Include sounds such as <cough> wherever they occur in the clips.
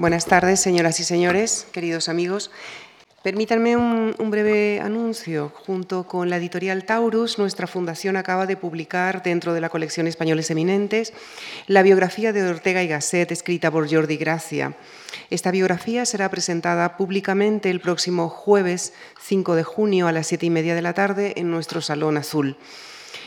Buenas tardes, señoras y señores, queridos amigos. Permítanme un, breve anuncio. Junto con la editorial Taurus, nuestra fundación acaba de publicar dentro de la colección Españoles Eminentes la biografía de Ortega y Gasset escrita por Jordi Gracia. Esta biografía será presentada públicamente el próximo jueves 5 de junio a las siete y media de la tarde en nuestro Salón Azul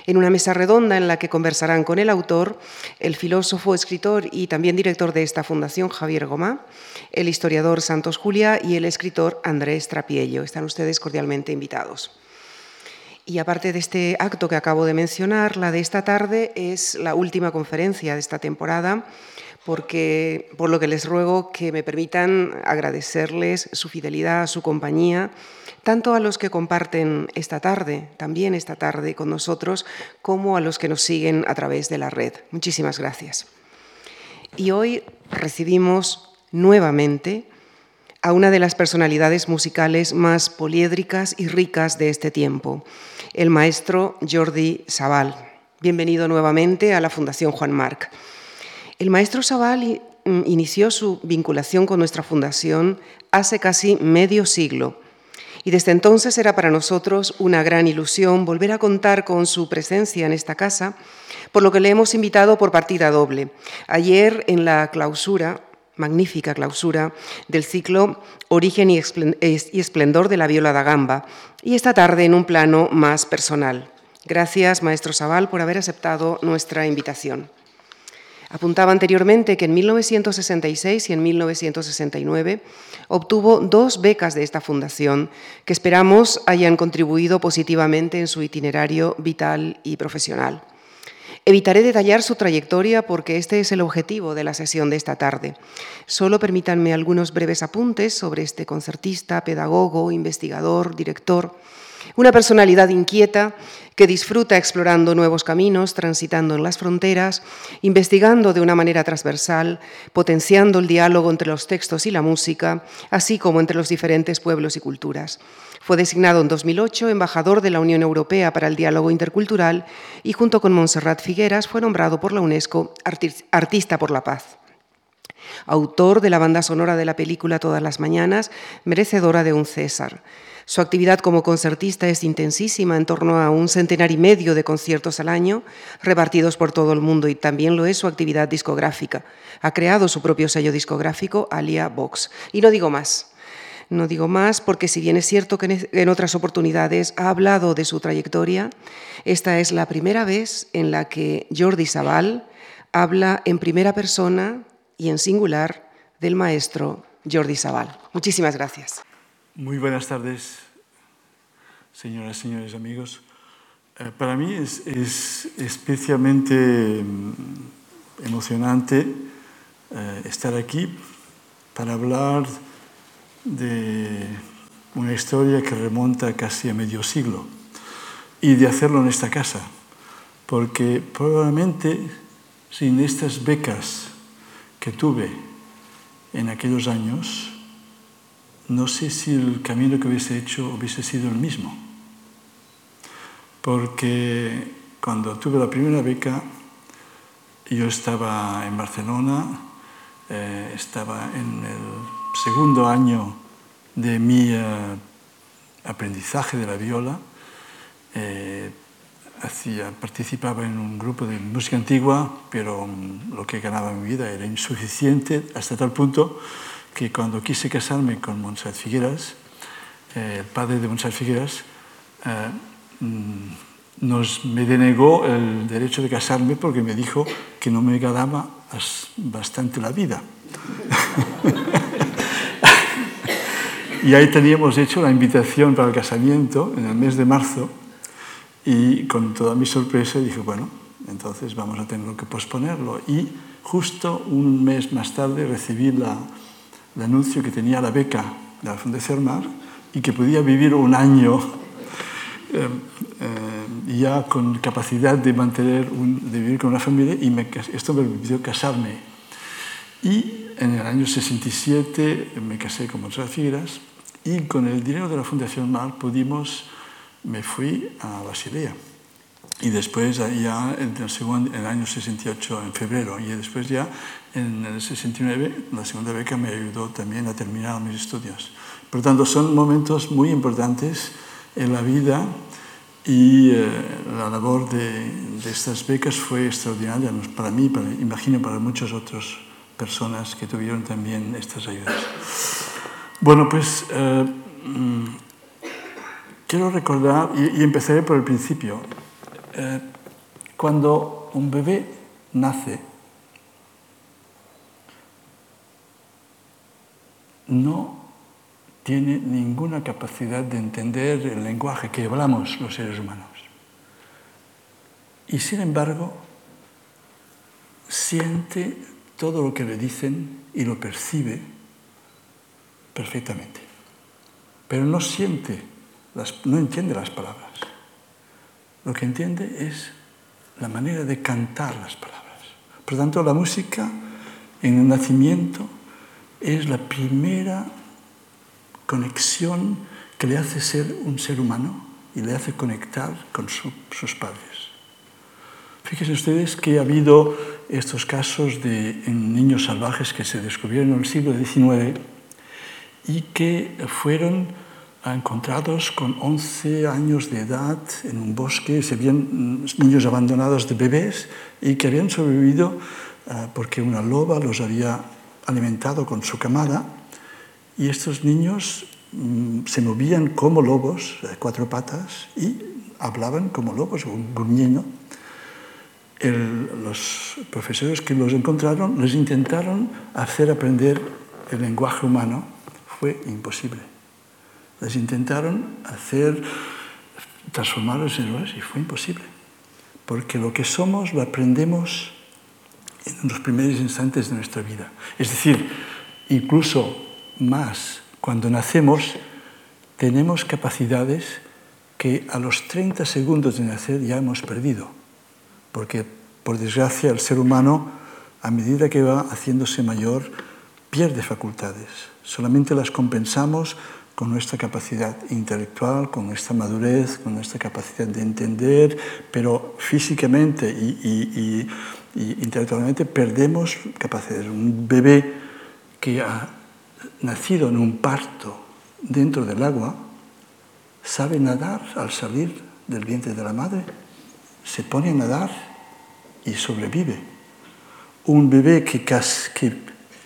en una mesa redonda en la que conversarán con el autor, el filósofo, escritor y también director de esta fundación, Javier Gomá, el historiador Santos Julia y el escritor Andrés Trapiello. Están ustedes cordialmente invitados. Y aparte de este acto que acabo de mencionar, la de esta tarde es la última conferencia de esta temporada porque, por lo que les ruego que me permitan agradecerles su fidelidad, su compañía, tanto a los que comparten esta tarde, también esta tarde con nosotros, como a los que nos siguen a través de la red. Muchísimas gracias. Y hoy recibimos nuevamente a una de las personalidades musicales más poliédricas y ricas de este tiempo, el maestro Jordi Sabal. Bienvenido nuevamente a la Fundación Juan Marc. El maestro Sabal inició su vinculación con nuestra fundación hace casi medio siglo y desde entonces era para nosotros una gran ilusión volver a contar con su presencia en esta casa, por lo que le hemos invitado por partida doble. Ayer en la clausura, magnífica clausura, del ciclo Origen y Esplendor de la Viola da Gamba, y esta tarde en un plano más personal. Gracias, maestro Sabal, por haber aceptado nuestra invitación. Apuntaba anteriormente que en 1966 y en 1969 obtuvo dos becas de esta fundación que esperamos hayan contribuido positivamente en su itinerario vital y profesional. Evitaré detallar su trayectoria porque este es el objetivo de la sesión de esta tarde. Solo permítanme algunos breves apuntes sobre este concertista, pedagogo, investigador, director, una personalidad inquieta que disfruta explorando nuevos caminos, transitando en las fronteras, investigando de una manera transversal, potenciando el diálogo entre los textos y la música, así como entre los diferentes pueblos y culturas. Fue designado en 2008 embajador de la Unión Europea para el Diálogo Intercultural y junto con Montserrat Figueras fue nombrado por la UNESCO Artista por la Paz autor de la banda sonora de la película Todas las Mañanas, merecedora de un César. Su actividad como concertista es intensísima, en torno a un centenar y medio de conciertos al año, repartidos por todo el mundo, y también lo es su actividad discográfica. Ha creado su propio sello discográfico, Alia Vox. Y no digo más. No digo más porque si bien es cierto que en otras oportunidades ha hablado de su trayectoria, esta es la primera vez en la que Jordi Sabal habla en primera persona y en singular del maestro Jordi Sabal. Muchísimas gracias. Muy buenas tardes, señoras señores amigos. Eh, para mí es, especialmente mm, emocionante eh, estar aquí para hablar de una historia que remonta casi a medio siglo y de hacerlo en esta casa, porque probablemente sin estas becas que tuve en aquellos años, no sé si el camino que hubiese hecho hubiese sido el mismo. Porque cuando tuve la primera beca, yo estaba en Barcelona, eh, estaba en el segundo año de mi eh, aprendizaje de la viola, eh, participaba en un grupo de música antigua, pero mm, lo que ganaba en mi vida era insuficiente hasta tal punto que cuando quise casarme con Montserrat Figueras, eh, el padre de Montserrat Figueras, eh, mm, nos, me denegó el derecho de casarme porque me dijo que no me ganaba bastante la vida. <laughs> y ahí teníamos hecho la invitación para el casamiento en el mes de marzo y con toda mi sorpresa dije, bueno, entonces vamos a tener que posponerlo. Y justo un mes más tarde recibí la, el anuncio que tenía la beca de la Fundación Mar y que podía vivir un año <laughs> eh, eh, ya con capacidad de mantener, de vivir con una familia y esto me permitió casarme. Y en el año 67 me casé con Montserrat Figueras y con el dinero de la Fundación Mar pudimos, me fui a Basilea. y después ya en el, segundo, el año 68, en febrero, y después ya en el 69, la segunda beca me ayudó también a terminar mis estudios. Por lo tanto, son momentos muy importantes en la vida y eh, la labor de, de, estas becas fue extraordinaria para mí, para, imagino para muchas otras personas que tuvieron también estas ayudas. Bueno, pues eh, mm, quiero recordar, y, y empezaré por el principio, eh, cuando un bebé nace, no tiene ninguna capacidad de entender el lenguaje que hablamos los seres humanos. Y sin embargo, siente todo lo que le dicen y lo percibe perfectamente. Pero no siente, no entiende las palabras lo que entiende es la manera de cantar las palabras. Por tanto, la música en el nacimiento es la primera conexión que le hace ser un ser humano y le hace conectar con sus padres. Fíjense ustedes que ha habido estos casos de niños salvajes que se descubrieron en el siglo XIX y que fueron encontrados con 11 años de edad en un bosque, se habían mm, niños abandonados de bebés y que habían sobrevivido ah, porque una loba los había alimentado con su camada. Y estos niños mm, se movían como lobos, de cuatro patas, y hablaban como lobos, gruñendo. los profesores que los encontraron les intentaron hacer aprender el lenguaje humano, fue imposible les intentaron hacer, transformarlos en héroes y fue imposible. Porque lo que somos lo aprendemos en los primeros instantes de nuestra vida. Es decir, incluso más, cuando nacemos, tenemos capacidades que a los 30 segundos de nacer ya hemos perdido. Porque, por desgracia, el ser humano, a medida que va haciéndose mayor, pierde facultades. Solamente las compensamos con nuestra capacidad intelectual, con nuestra madurez, con nuestra capacidad de entender, pero físicamente y, intelectualmente perdemos capacidades. Un bebé que ha nacido en un parto dentro del agua sabe nadar al salir del vientre de la madre, se pone a nadar y sobrevive. Un bebé que, que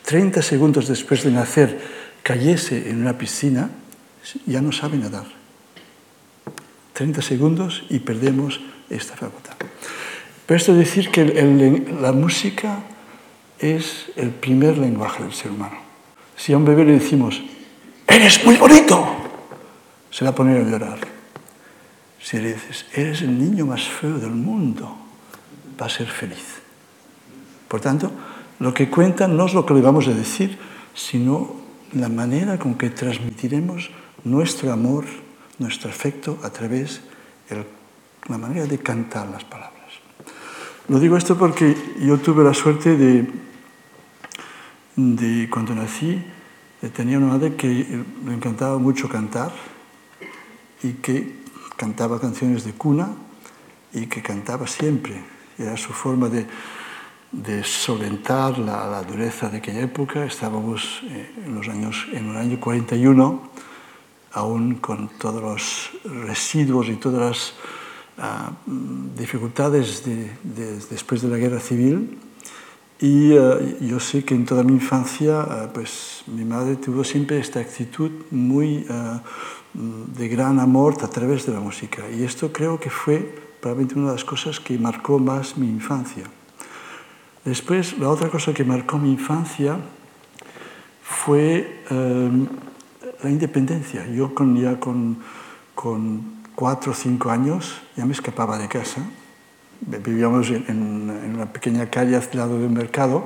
30 segundos después de nacer cayese en una piscina, ya no sabe nadar. 30 segundos y perdemos esta facultad. Pero esto es decir que la música es el primer lenguaje del ser humano. Si a un bebé le decimos, eres muy bonito, se va a poner a llorar. Si le dices, eres el niño más feo del mundo, va a ser feliz. Por tanto, lo que cuenta no es lo que le vamos a decir, sino la manera con que transmitiremos nuestro amor, nuestro afecto a través de la manera de cantar las palabras. Lo digo esto porque yo tuve la suerte de, de cuando nací, tenía una madre que le encantaba mucho cantar y que cantaba canciones de cuna y que cantaba siempre. Era su forma de de solventar la, dureza de aquella época. Estábamos eh, en, los años, en el año 41, aún con todos los residuos y todas las ah, dificultades después de la guerra civil. Y eh, yo sé que en toda mi infancia, eh, pues mi madre tuvo siempre esta actitud muy de gran amor a través de la música. Y esto creo que fue probablemente una de las cosas que marcó más mi infancia. Después, la otra cosa que marcó mi infancia fue em, la independencia. Yo con, ya con, con, cuatro o cinco años ya me escapaba de casa. Vivíamos en, en, una pequeña calle al lado del mercado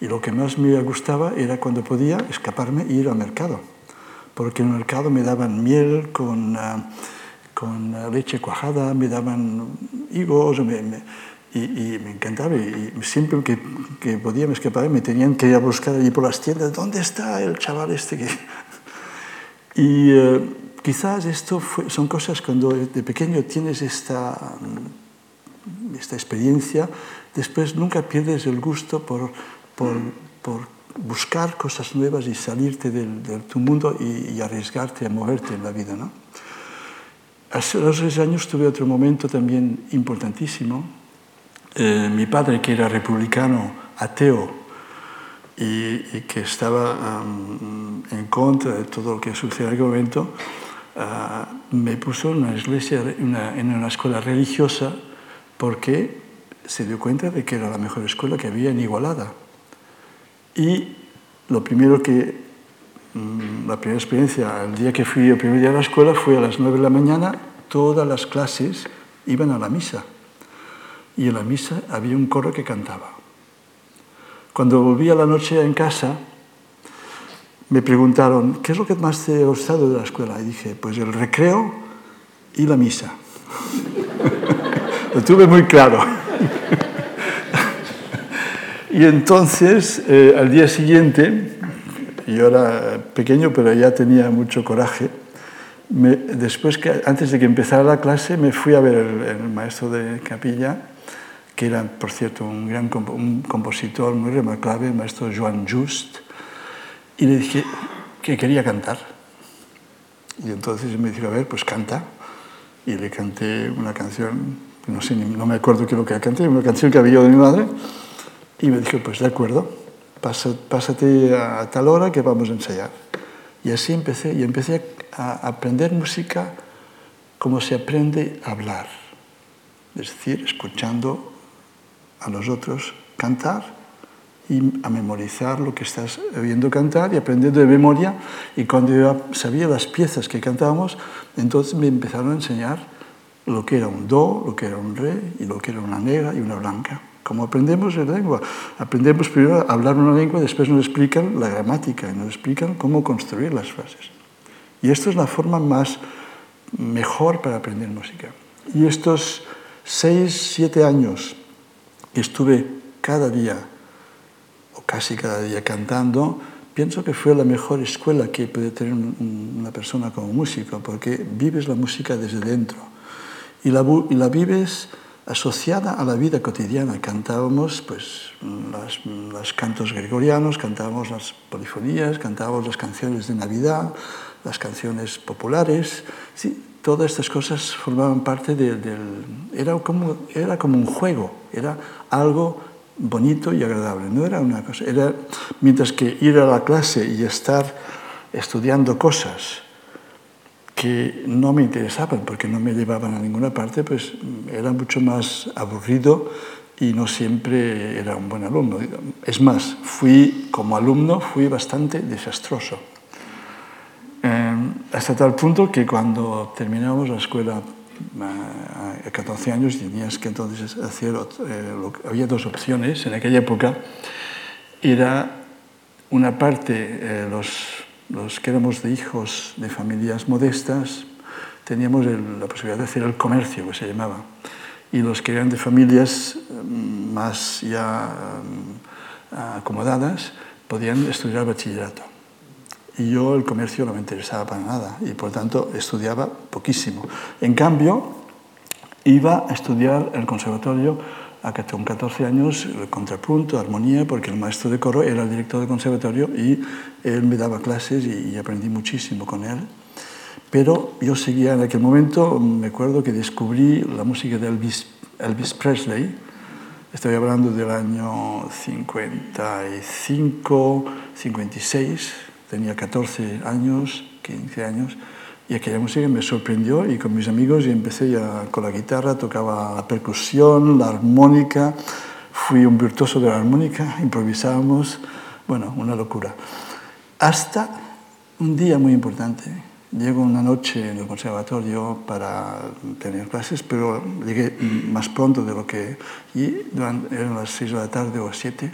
y lo que más me gustaba era cuando podía escaparme e ir al mercado. Porque en el mercado me daban miel con, uh, con leche cuajada, me daban higos, me, me, y, me encantaba. Y siempre que, que, podía me escapaba me tenían que ir a buscar allí por las tiendas, ¿dónde está el chaval este? Que... <laughs> Y uh, quizás esto fue, son cosas cuando de pequeño tienes esta, esta experiencia, después nunca pierdes el gusto por, por, por buscar cosas nuevas y salirte de, tu mundo y, arriesgarte a moverte en la vida. ¿no? Hace los seis años tuve otro momento también importantísimo. Eh, mi padre, que era republicano, ateo, y, que estaba en contra de todo lo que sucedía en aquel momento, ah, me puso en una, iglesia, en una escuela religiosa porque se dio cuenta de que era la mejor escuela que había en Igualada. Y lo primero que, mm, la primera experiencia, el día que fui el primer día a la escuela, fue a las 9 de la mañana, todas las clases iban a la misa. Y en la misa había un coro que cantaba. Cuando volví a la noche en casa, me preguntaron, ¿qué es lo que más te ha gustado de la escuela? Y dije, pues el recreo y la misa. <laughs> lo tuve muy claro. <laughs> y entonces, eh, al día siguiente, yo era pequeño, pero ya tenía mucho coraje, después que, antes de que empezara la clase, me fui a ver el, maestro de capilla, que era, por cierto, un gran un compositor muy remarcable, el maestro Joan Just, y le dije que quería cantar. Y entonces me dijo, a ver, pues canta. Y le canté una canción no sé, no me acuerdo qué lo que canté, una canción que había de mi madre, y me dijo, pues de acuerdo, pásate a tal hora que vamos a ensayar. Y así empecé, y empecé a aprender música como se aprende a hablar, es decir, escuchando a los otros cantar y a memorizar lo que estás oyendo cantar y aprendiendo de memoria. Y cuando yo sabía las piezas que cantábamos, entonces me empezaron a enseñar lo que era un do, lo que era un re y lo que era una negra y una blanca. Como aprendemos en lengua, aprendemos primero a hablar una lengua, después nos explican la gramática y nos explican cómo construir las frases. Y esto es la forma más mejor para aprender música. Y estos seis, siete años estuve cada día, o casi cada día, cantando, pienso que fue la mejor escuela que puede tener una persona como músico, porque vives la música desde dentro y la, la vives asociada a la vida cotidiana. Cantábamos pues, los cantos gregorianos, cantábamos las polifonías, cantábamos las canciones de Navidad, las canciones populares. Sí, todas estas cosas formaban parte del... era, como, era como un juego, era algo bonito y agradable. No era una cosa... Era, mientras que ir a la clase y estar estudiando cosas que no me interesaban porque no me llevaban a ninguna parte, pues era mucho más aburrido y no siempre era un buen alumno. Es más, fui como alumno fui bastante desastroso. Eh, hasta tal punto que cuando terminamos la escuela a 14 años tenías que entonces hacer, eh, había dos opciones en aquella época. Era una parte eh, los los que éramos de hijos de familias modestas, teníamos la posibilidad de hacer el comercio, que se llamaba. Y los que eran de familias mm, más ya mm, acomodadas podían estudiar bachillerato. Y yo el comercio no me interesaba para nada y por tanto estudiaba poquísimo. En cambio, iba a estudiar el conservatorio con 14 años el contrapunto, armonía, porque el maestro de coro era el director del conservatorio y él me daba clases y, aprendí muchísimo con él. Pero yo seguía en aquel momento, me acuerdo que descubrí la música de Elvis, Elvis Presley, estoy hablando del año 55, 56, tenía 14 años, 15 años, y aquella música me sorprendió y con mis amigos y empecé ya con la guitarra, tocaba la percusión, la armónica, fui un virtuoso de la armónica, improvisábamos, bueno, una locura. Hasta un día muy importante. Llego una noche en el conservatorio para tener clases, pero llegué más pronto de lo que... Y eran las seis de la tarde o siete.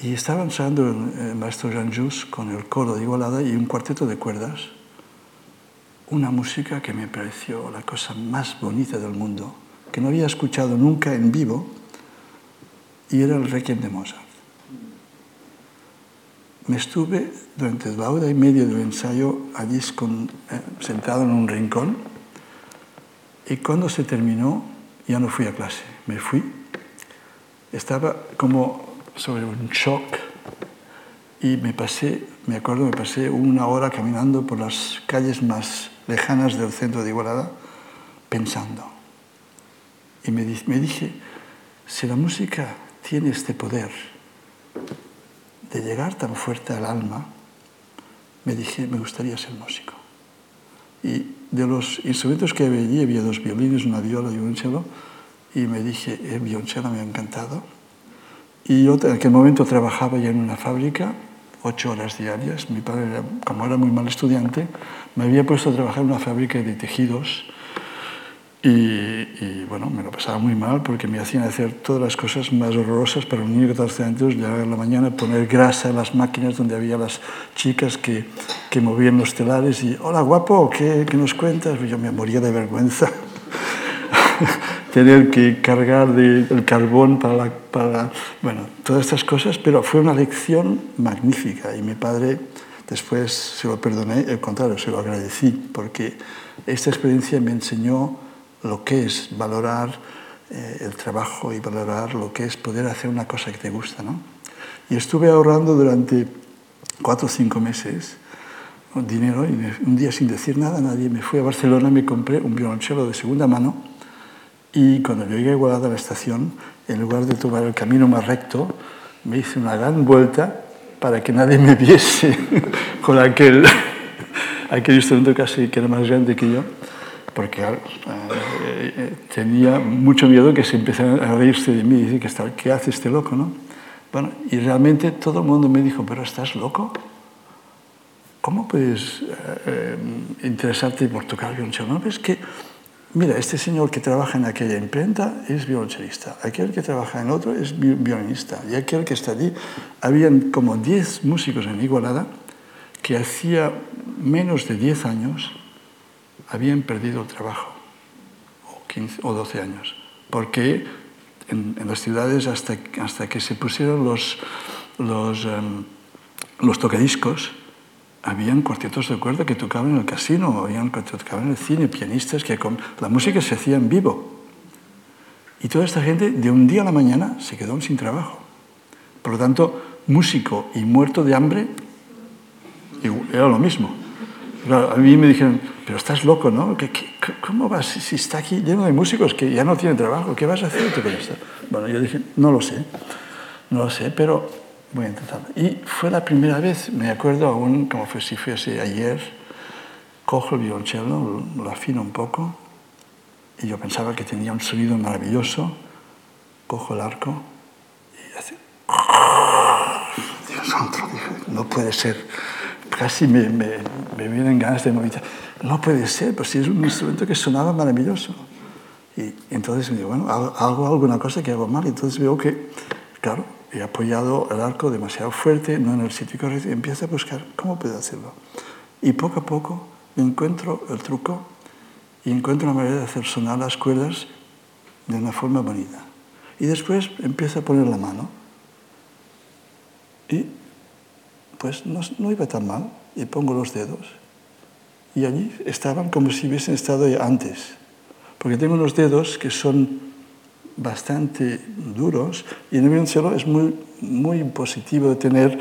Y estaba ensayando el, maestro Jean Jus con el coro de Igualada y un cuarteto de cuerdas una música que me pareció la cosa más bonita del mundo, que no había escuchado nunca en vivo, y era el Requiem de Mozart. Me estuve durante la hora y media del ensayo allí eh, sentado en un rincón, y cuando se terminó, ya no fui a clase. Me fui. Estaba como sobre un shock y me pasé, me acuerdo, me pasé una hora caminando por las calles más lejanas del centro de Igualada pensando. Y me, me dije, si la música tiene este poder de llegar tan fuerte al alma, me dije, me gustaría ser músico. Y de los instrumentos que había allí, había dos violines, una viola y un cello, y me dije, el violonchelo me ha encantado. Y yo en aquel momento trabajaba ya en una fábrica, ocho horas diarias. Mi padre, como era muy mal estudiante, me había puesto a trabajar en una fábrica de tejidos y, bueno, me lo pasaba muy mal porque me hacían hacer todas las cosas más horrorosas para un niño de 14 años, llegar en la mañana, poner grasa en las máquinas donde había las chicas que, que movían los telares y, hola guapo, ¿qué, qué nos cuentas? Yo me moría de vergüenza <laughs> tener que cargar de, el carbón para, para, bueno, todas estas cosas, pero fue una lección magnífica y mi padre después se lo perdoné, al contrario, se lo agradecí porque esta experiencia me enseñó lo que es valorar eh, el trabajo y valorar lo que es poder hacer una cosa que te gusta. ¿no? Y estuve ahorrando durante cuatro o cinco meses dinero y un día sin decir nada a nadie me fui a Barcelona, me compré un violonchelo de segunda mano y cuando llegué a Igualada a la estación, en lugar de tomar el camino más recto, me hice una gran vuelta para que nadie me viese <laughs> con aquel, <laughs> aquel instrumento casi que era más grande que yo porque eh, eh, tenía mucho miedo que se empezaran a reírse de mí y decir, ¿qué, ¿qué hace este loco? ¿no? Bueno, y realmente todo el mundo me dijo, ¿pero estás loco? ¿Cómo puedes eh, interesarte por tocar violonchelo? No, es que, mira, este señor que trabaja en aquella imprenta es violonchelista, aquel que trabaja en otro es violinista, y aquel que está allí, habían como 10 músicos en Igualada que hacía menos de 10 años habían perdido el trabajo, o, 15, o 12 años, porque en, en, las ciudades hasta, hasta que se pusieron los, los, um, los tocadiscos, habían cuartetos de cuerda que tocaban en el casino, habían que tocaban en el cine, pianistas que con, la música se hacía en vivo. Y toda esta gente de un día a la mañana se quedó sin trabajo. Por lo tanto, músico y muerto de hambre era lo mismo. A mí me dijeron, pero estás loco, ¿no? ¿Qué, qué, cómo vas si está aquí lleno de músicos que ya no tienen trabajo? ¿Qué vas a hacer tú con esto? Bueno, yo dije, no lo sé, no lo sé, pero a intentarlo. Y fue la primera vez, me acuerdo aún como fue, si fuese ayer, cojo el violonchelo, lo afino un poco, y yo pensaba que tenía un sonido maravilloso, cojo el arco y hace... <laughs> Dios santo, no puede ser casi me, me, me vienen ganas de movilizar. No puede ser, pues si es un instrumento que sonaba maravilloso. Y entonces me digo, bueno, hago alguna cosa que hago mal. Y entonces veo que, claro, he apoyado el arco demasiado fuerte, no en el sitio correcto, y empiezo a buscar cómo puedo hacerlo. Y poco a poco encuentro el truco y encuentro una manera de hacer sonar las cuerdas de una forma bonita. Y después empiezo a poner la mano. Y pues no, no, iba tan mal. Y pongo los dedos. Y allí estaban como si hubiesen estado antes. Porque tengo unos dedos que son bastante duros y en el violoncelo es muy, muy positivo tener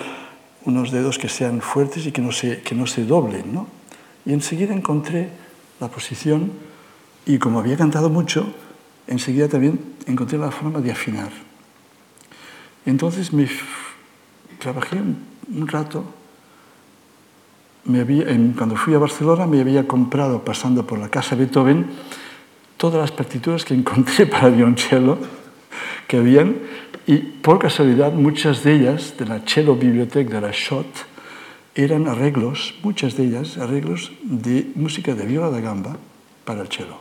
unos dedos que sean fuertes y que no se, que no se doblen. ¿no? Y enseguida encontré la posición y como había cantado mucho, enseguida también encontré la forma de afinar. Entonces me trabajé un rato, me había, en, cuando fui a Barcelona me había comprado, pasando por la casa Beethoven, todas las partituras que encontré <laughs> para violonchelo que habían, y por casualidad muchas de ellas, de la Cello Bibliothèque de la Schott, eran arreglos, muchas de ellas, arreglos de música de viola da gamba para el cello.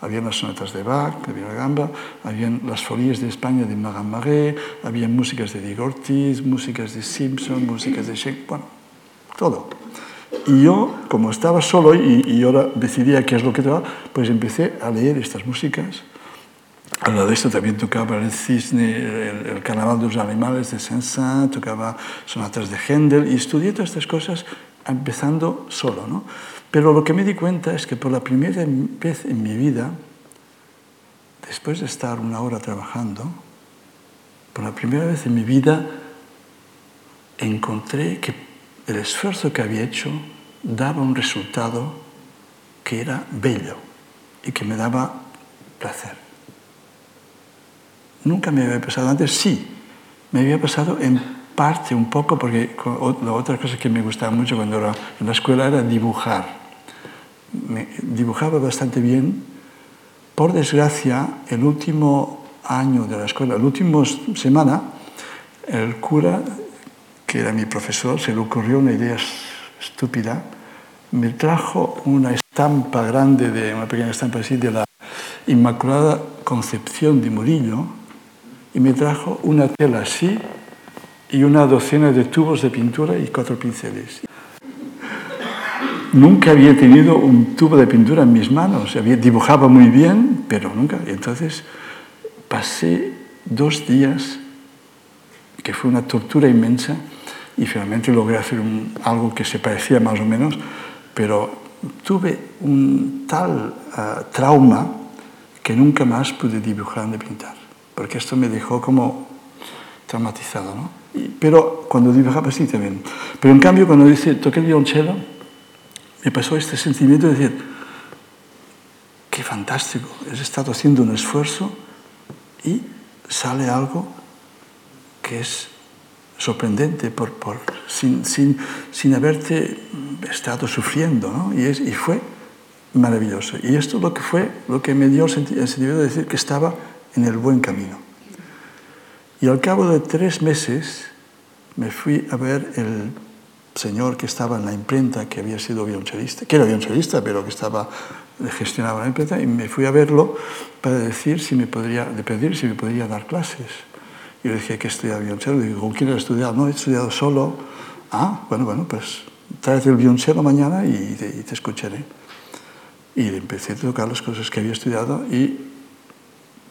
Habían las sonatas de Bach, de viola da gamba, habían las folías de España de Marin Marais, habían músicas de Diego Ortiz, músicas de Simpson, músicas de Shakespeare, bueno, todo. Y yo, como estaba solo y, y ahora decidía qué es lo que tocaba, pues empecé a leer estas músicas. Al lado de esto también tocaba el cisne, el, el carnaval de los animales de Saint-Saëns, tocaba sonatas de Händel y estudié todas estas cosas empezando solo. ¿no? Pero lo que me di cuenta es que por la primera vez en mi vida después de estar una hora trabajando, por la primera vez en mi vida encontré que el esfuerzo que había hecho daba un resultado que era bello y que me daba placer. Nunca me había pasado antes, sí, me había pasado en parte un poco, porque la otra cosa que me gustaba mucho cuando era en la escuela era dibujar. Dibujaba bastante bien. Por desgracia, el último año de la escuela, la última semana, el cura, que era mi profesor, se le ocurrió una idea estúpida, me trajo una estampa grande, de, una pequeña estampa así, de la Inmaculada Concepción de Murillo, y me trajo una tela así y una docena de tubos de pintura y cuatro pinceles. Nunca había tenido un tubo de pintura en mis manos, dibujaba muy bien, pero nunca. Y entonces pasé dos días, que fue una tortura inmensa, y finalmente logré hacer algo que se parecía más o menos, pero tuve un tal ah, trauma que nunca más pude dibujar ni pintar, porque esto me dejó como traumatizado, ¿no? pero cuando dibujaba sí también. Pero en cambio cuando dice toqué el violonchelo, me pasó este sentimiento de decir, qué fantástico, he estado haciendo un esfuerzo y sale algo que es sorprendente por, por, sin, sin, sin, haberte estado sufriendo, ¿no? y, es, y, fue maravilloso. Y esto lo que fue, lo que me dio el sentido de decir que estaba en el buen camino. Y al cabo de tres meses me fui a ver el señor que estaba en la imprenta, que había sido violonchelista, que era violonchelista, pero que estaba gestionaba la imprenta, y me fui a verlo para decir si me podría, de pedir si me podría dar clases. Y yo decía que estudiaba violonchelo. Digo, ¿con quién has estudiado? No, he estudiado solo. Ah, bueno, bueno, pues tráete el violonchelo mañana y te, y te escucharé. Y empecé a tocar las cosas que había estudiado y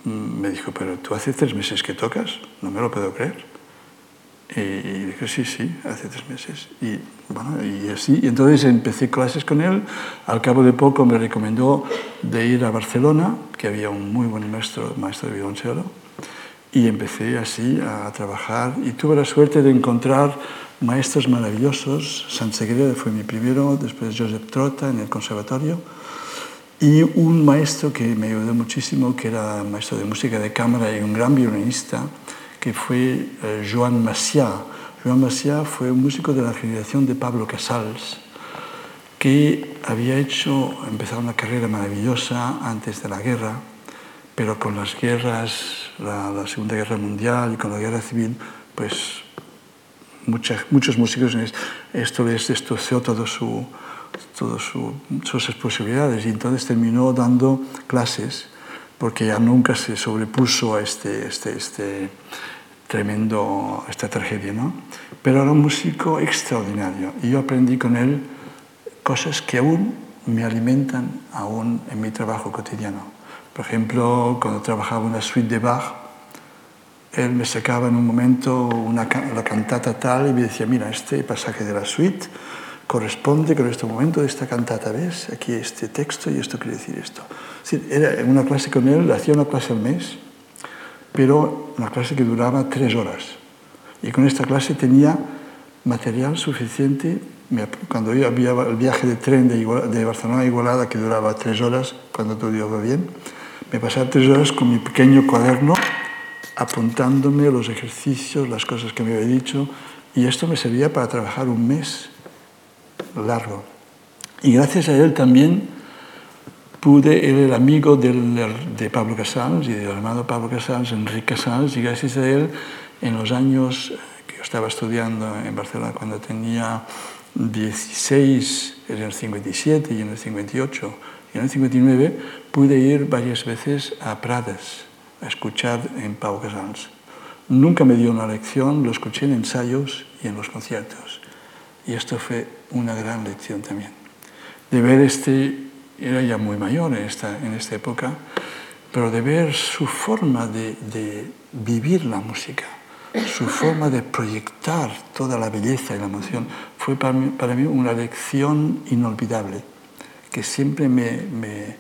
mm, me dijo, pero tú hace tres meses que tocas, no me lo puedo creer. Y dije, sí, sí, hace tres meses. Y bueno, y así, y entonces empecé clases con él. Al cabo de poco me recomendó de ir a Barcelona, que había un muy buen maestro, maestro de violonchelo y empecé así a trabajar y tuve la suerte de encontrar maestros maravillosos. Sansegreda fue mi primero, después Josep Trota en el conservatorio y un maestro que me ayudó muchísimo, que era maestro de música de cámara y un gran violinista, que fue eh, Joan Macià. Joan Macià fue un músico de la generación de Pablo Casals, que había hecho, empezado una carrera maravillosa antes de la guerra, pero con las guerras la, Segunda Guerra Mundial y con la Guerra Civil, pues muchos músicos esto les destrozó todo su, todo su, sus posibilidades y entonces terminó dando clases porque ya nunca se sobrepuso a este, este, este tremendo, esta tragedia, ¿no? Pero era un músico extraordinario y yo aprendí con él cosas que aún me alimentan aún en mi trabajo cotidiano. Por ejemplo, cuando trabajaba una suite de Bach, él me sacaba en un momento una, la cantata tal y me decía, mira, este pasaje de la suite corresponde con este momento de esta cantata, ¿ves? Aquí este texto y esto quiere decir esto. era una clase con él, hacía una clase al mes, pero una clase que duraba tres horas. Y con esta clase tenía material suficiente. Cuando yo había el viaje de tren de Barcelona a Igualada, que duraba tres horas, cuando todo iba bien, me pasaba tres horas con mi pequeño cuaderno apuntándome los ejercicios, las cosas que me había dicho, y esto me servía para trabajar un mes largo. Y gracias a él también pude, él era amigo de Pablo Casals y del hermano Pablo Casals, Enrique Casals, y gracias a él, en los años que estaba estudiando en Barcelona, cuando tenía 16, en el 57 y en el 58, y en el 59 pude ir varias veces a Prades a escuchar en Pau Casals. Nunca me dio una lección, lo escuché en ensayos y en los conciertos. Y esto fue una gran lección también. De ver este, era ya muy mayor en esta, en esta época, pero de ver su forma de, de vivir la música, su forma de proyectar toda la belleza y la emoción, fue para mí, para mí una lección inolvidable que siempre me, me,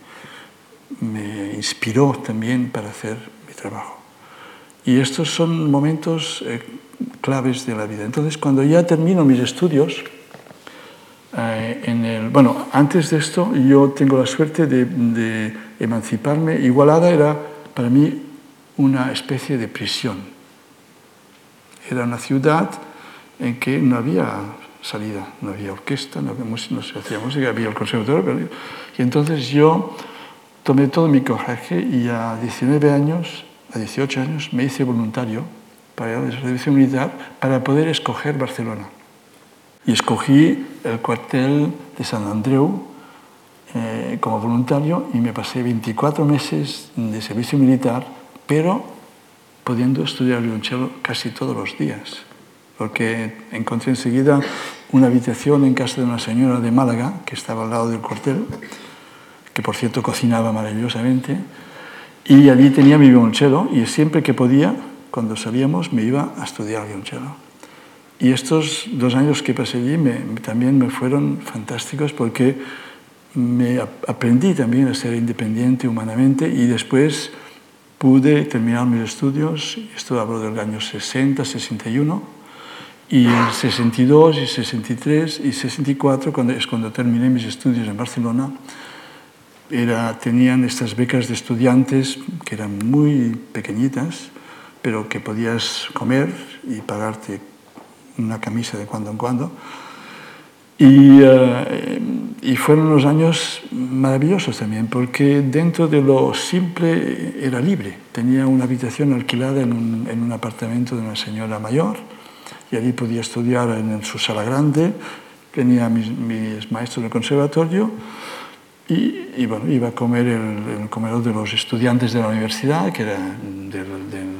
me inspiró también para hacer mi trabajo. Y estos son momentos eh, claves de la vida. Entonces, cuando ya termino mis estudios, eh, en el, bueno, antes de esto yo tengo la suerte de, de emanciparme. Igualada era para mí una especie de prisión. Era una ciudad en que no había no había orquesta, no, había, no se hacía música, había el conservatorio. Y entonces yo tomé todo mi coraje y a 19 años, a 18 años, me hice voluntario para al servicio militar para poder escoger Barcelona. Y escogí el cuartel de San Andreu eh, como voluntario y me pasé 24 meses de servicio militar, pero pudiendo estudiar violonchelo casi todos los días, porque encontré enseguida una habitación en casa de una señora de Málaga que estaba al lado del cuartel que por cierto cocinaba maravillosamente, y allí tenía mi violonchelo y siempre que podía, cuando salíamos, me iba a estudiar violonchelo. Y estos dos años que pasé allí también me fueron fantásticos porque me aprendí también a ser independiente humanamente y después pude terminar mis estudios, esto hablo del año 60, 61, y en 62 y 63 y 64 cuando, es cuando terminé mis estudios en Barcelona, era, tenían estas becas de estudiantes que eran muy pequeñitas, pero que podías comer y pagarte una camisa de cuando en cuando. Y, uh, y, fueron unos años maravillosos también, porque dentro de lo simple era libre. Tenía una habitación alquilada en un, en un apartamento de una señora mayor y allí podía estudiar en su sala grande. Tenía mis, mis maestros del conservatorio y, y, bueno, iba a comer el, el, comedor de los estudiantes de la universidad, que era del, del,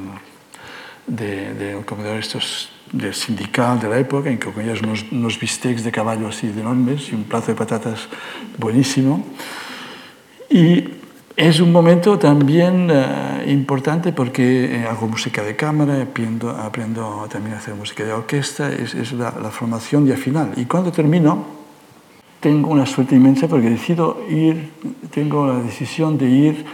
de, del comedor estos del sindical de la época, en que comías unos, unos bistecs de caballo así de enormes y un plato de patatas buenísimo. Y es un momento también uh, importante porque hago música de cámara, aprendo, aprendo también a hacer música de orquesta, es, es la, la formación ya final. Y cuando termino, tengo una suerte inmensa porque decido ir, tengo la decisión de ir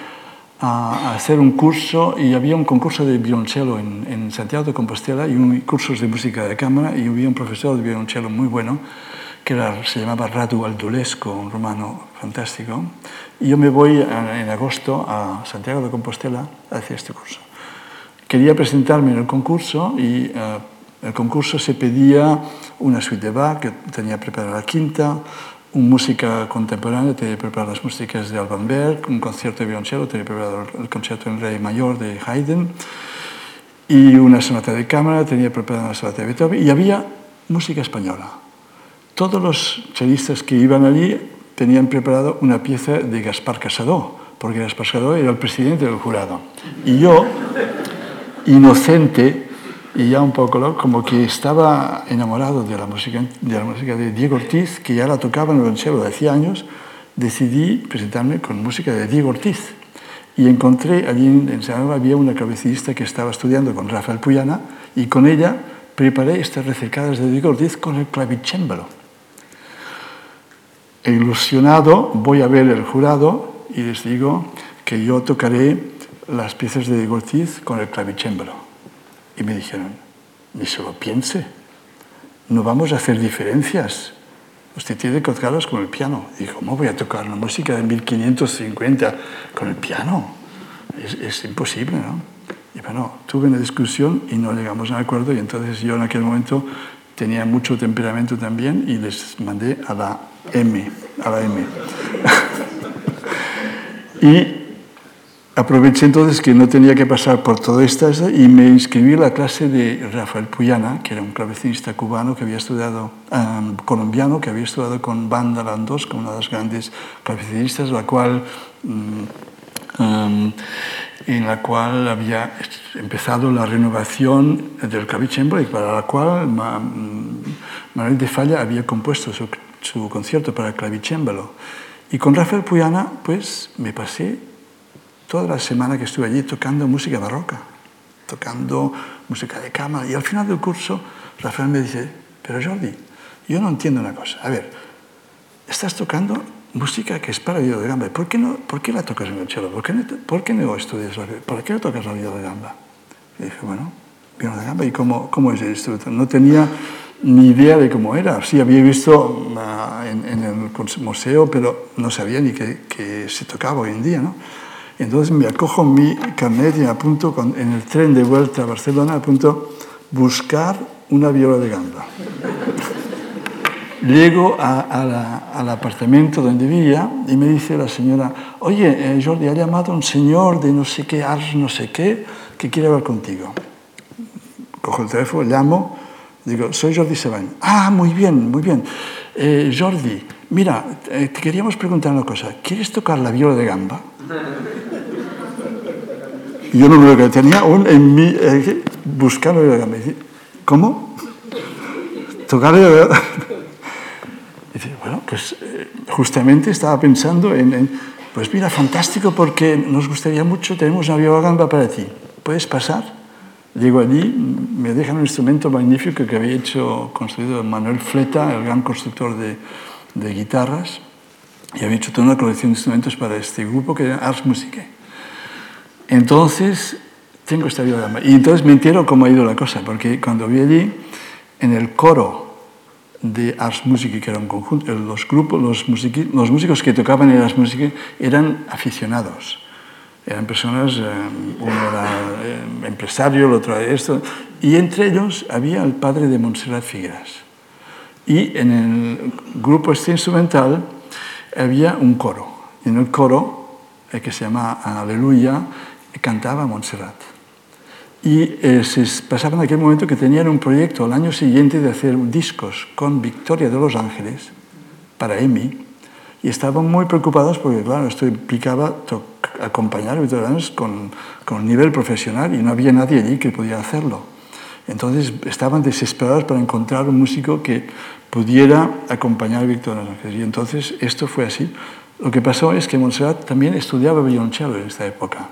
a, a hacer un curso y había un concurso de violonchelo en, en Santiago de Compostela y un, cursos de música de cámara y había un profesor de violonchelo muy bueno que era, se llamaba Radu Aldulesco, un romano fantástico. Y yo me voy a, en agosto a Santiago de Compostela a hacer este curso. Quería presentarme en el concurso y uh, el concurso se pedía una suite de Bach, que tenía preparada la quinta, una música contemporánea, tenía preparadas las músicas de Alban Berg, un concierto de violonchelo, tenía preparado el concierto en re mayor de Haydn, y una sonata de cámara, tenía preparada una sonata de Beethoven, y había música española. Todos los chelistas que iban allí tenían preparado una pieza de Gaspar Casado, porque Gaspar Casado era el presidente del jurado. Y yo, inocente, y ya un poco como que estaba enamorado de la música de, la música de Diego Ortiz, que ya la tocaba en el violonchelo de hacía años, decidí presentarme con música de Diego Ortiz. Y encontré allí en San había una clavecinista que estaba estudiando con Rafael Puyana y con ella preparé estas recercadas de Diego Ortiz con el clavicémbalo. E ilusionado voy a ver el jurado y les digo que yo tocaré las piezas de Diego Ortiz con el clavicémbalo. Y me dijeron, ni se lo piense, no vamos a hacer diferencias. Usted tiene que tocarlas con el piano. Y ¿cómo voy a tocar la música de 1550 con el piano? Es, es imposible, ¿no? Y bueno, tuve una discusión y no llegamos a un acuerdo y entonces yo en aquel momento tenía mucho temperamento también y les mandé a la M, a la M. <laughs> y Aproveché entonces que no tenía que pasar por todo esto y me inscribí a la clase de Rafael Puyana, que era un clavecinista cubano que había estudiado, um, colombiano, que había estudiado con Banda Landos, con una de las grandes clavecinistas, la cual, um, en la cual había empezado la renovación del clavicembalo y para la cual Manuel de Falla había compuesto su, su concierto para el clavicembalo. Y con Rafael Puyana, pues me pasé toda la semana que estuve allí tocando música barroca, tocando música de cámara. Y al final del curso, Rafael me dice, pero Jordi, yo no entiendo una cosa. A ver, estás tocando música que es para de gamba. ¿Por qué, no, ¿Por qué la tocas en el cello? ¿Por qué no, por qué no estudias la ¿Para qué no tocas la de gamba? Y dije, bueno, viola de gamba, ¿y cómo, cómo es el instrumento? No tenía ni idea de cómo era. Sí, había visto uh, en, en, el museo, pero no sabía ni que, que, se tocaba hoy en día, ¿no? Entonces me acojo mi carnet y me apunto con, en el tren de vuelta a Barcelona, apunto buscar una viola de gamba. Llego a, al apartamento donde vivía y me dice la señora, oye, eh, Jordi, ha llamado un señor de no sé qué, Ars no sé qué, que quiere hablar contigo. Cojo el teléfono, llamo, digo, soy Jordi Sebany. Ah, muy bien, muy bien. Eh, Jordi, mira, eh, te queríamos preguntar una cosa. ¿Quieres tocar la viola de gamba? Yo no me lo que tenía un en mí, buscando la viola de gamba. ¿Cómo? <laughs> Tocar la viola de gamba. Dice, bueno, pues eh, justamente estaba pensando en, en, pues mira, fantástico porque nos gustaría mucho, tenemos una viola de gamba para ti. ¿Puedes pasar? Llego allí, me dejan un instrumento magnífico que había hecho, construido Manuel Fleta, el gran constructor de, de guitarras, y había hecho toda una colección de instrumentos para este grupo que era Ars Musicae. Entonces, tengo esta gamba. Y entonces me entero cómo ha ido la cosa, porque cuando vi allí, en el coro de Ars Musicae, que era un conjunto, los grupos, los, musici, los músicos que tocaban en Ars Musicae eran aficionados. Eran personas, eh, uno era eh, empresario, el otro era esto, y entre ellos había el padre de Montserrat Figueras. Y en el grupo este instrumental había un coro. Y en el coro, eh, que se llama Aleluya, cantaba Montserrat. Y eh, se pasaba en aquel momento que tenían un proyecto al año siguiente de hacer discos con Victoria de los Ángeles para EMI. Y estaban muy preocupados porque, claro, esto implicaba acompañar a Victoria de los con, con nivel profesional y no había nadie allí que pudiera hacerlo. Entonces estaban desesperados para encontrar un músico que pudiera acompañar a Victoria de los Ángeles. Y entonces esto fue así. Lo que pasó es que Montserrat también estudiaba violonchelo en esta época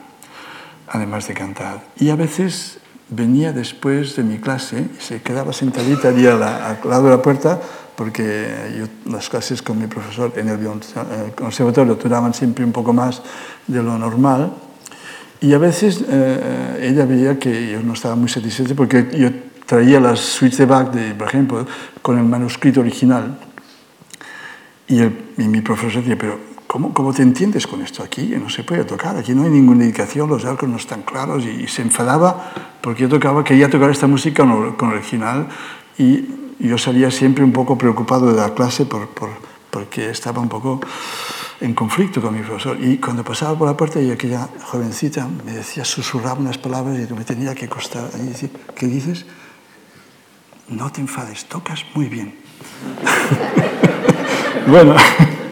además de cantar. Y a veces venía después de mi clase y se quedaba sentadita allí al lado de la puerta porque yo, las clases con mi profesor en el, el conservatorio duraban siempre un poco más de lo normal y a veces eh, ella veía que yo no estaba muy satisfecho porque yo traía las suites de Bach, de, por ejemplo, con el manuscrito original y, el, y mi profesor decía, pero ¿Cómo, ¿Cómo, te entiendes con esto? Aquí no se puede tocar, aquí no hay ninguna indicación, los arcos no están claros y, se enfadaba porque yo tocaba, quería tocar esta música con, original y yo salía siempre un poco preocupado de la clase por, por, porque estaba un poco en conflicto con mi profesor. Y cuando pasaba por la puerta y aquella jovencita me decía, susurraba unas palabras y me tenía que costar. Y decía, ¿qué dices? No te enfades, tocas muy bien. <laughs> bueno. <laughs>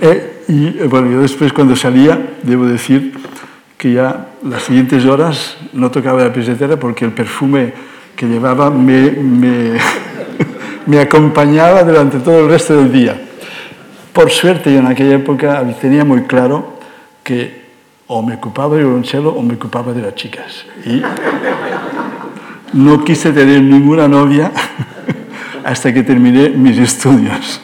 Eh, y eh, bueno, yo después cuando salía, debo decir que ya las siguientes horas no tocaba la pesetera porque el perfume que llevaba me, <laughs> me, acompañaba durante todo el resto del día. Por suerte, yo en aquella época tenía muy claro que o me ocupaba del violonchelo o me ocupaba de las chicas. Y no quise tener ninguna novia <laughs> hasta que terminé mis estudios.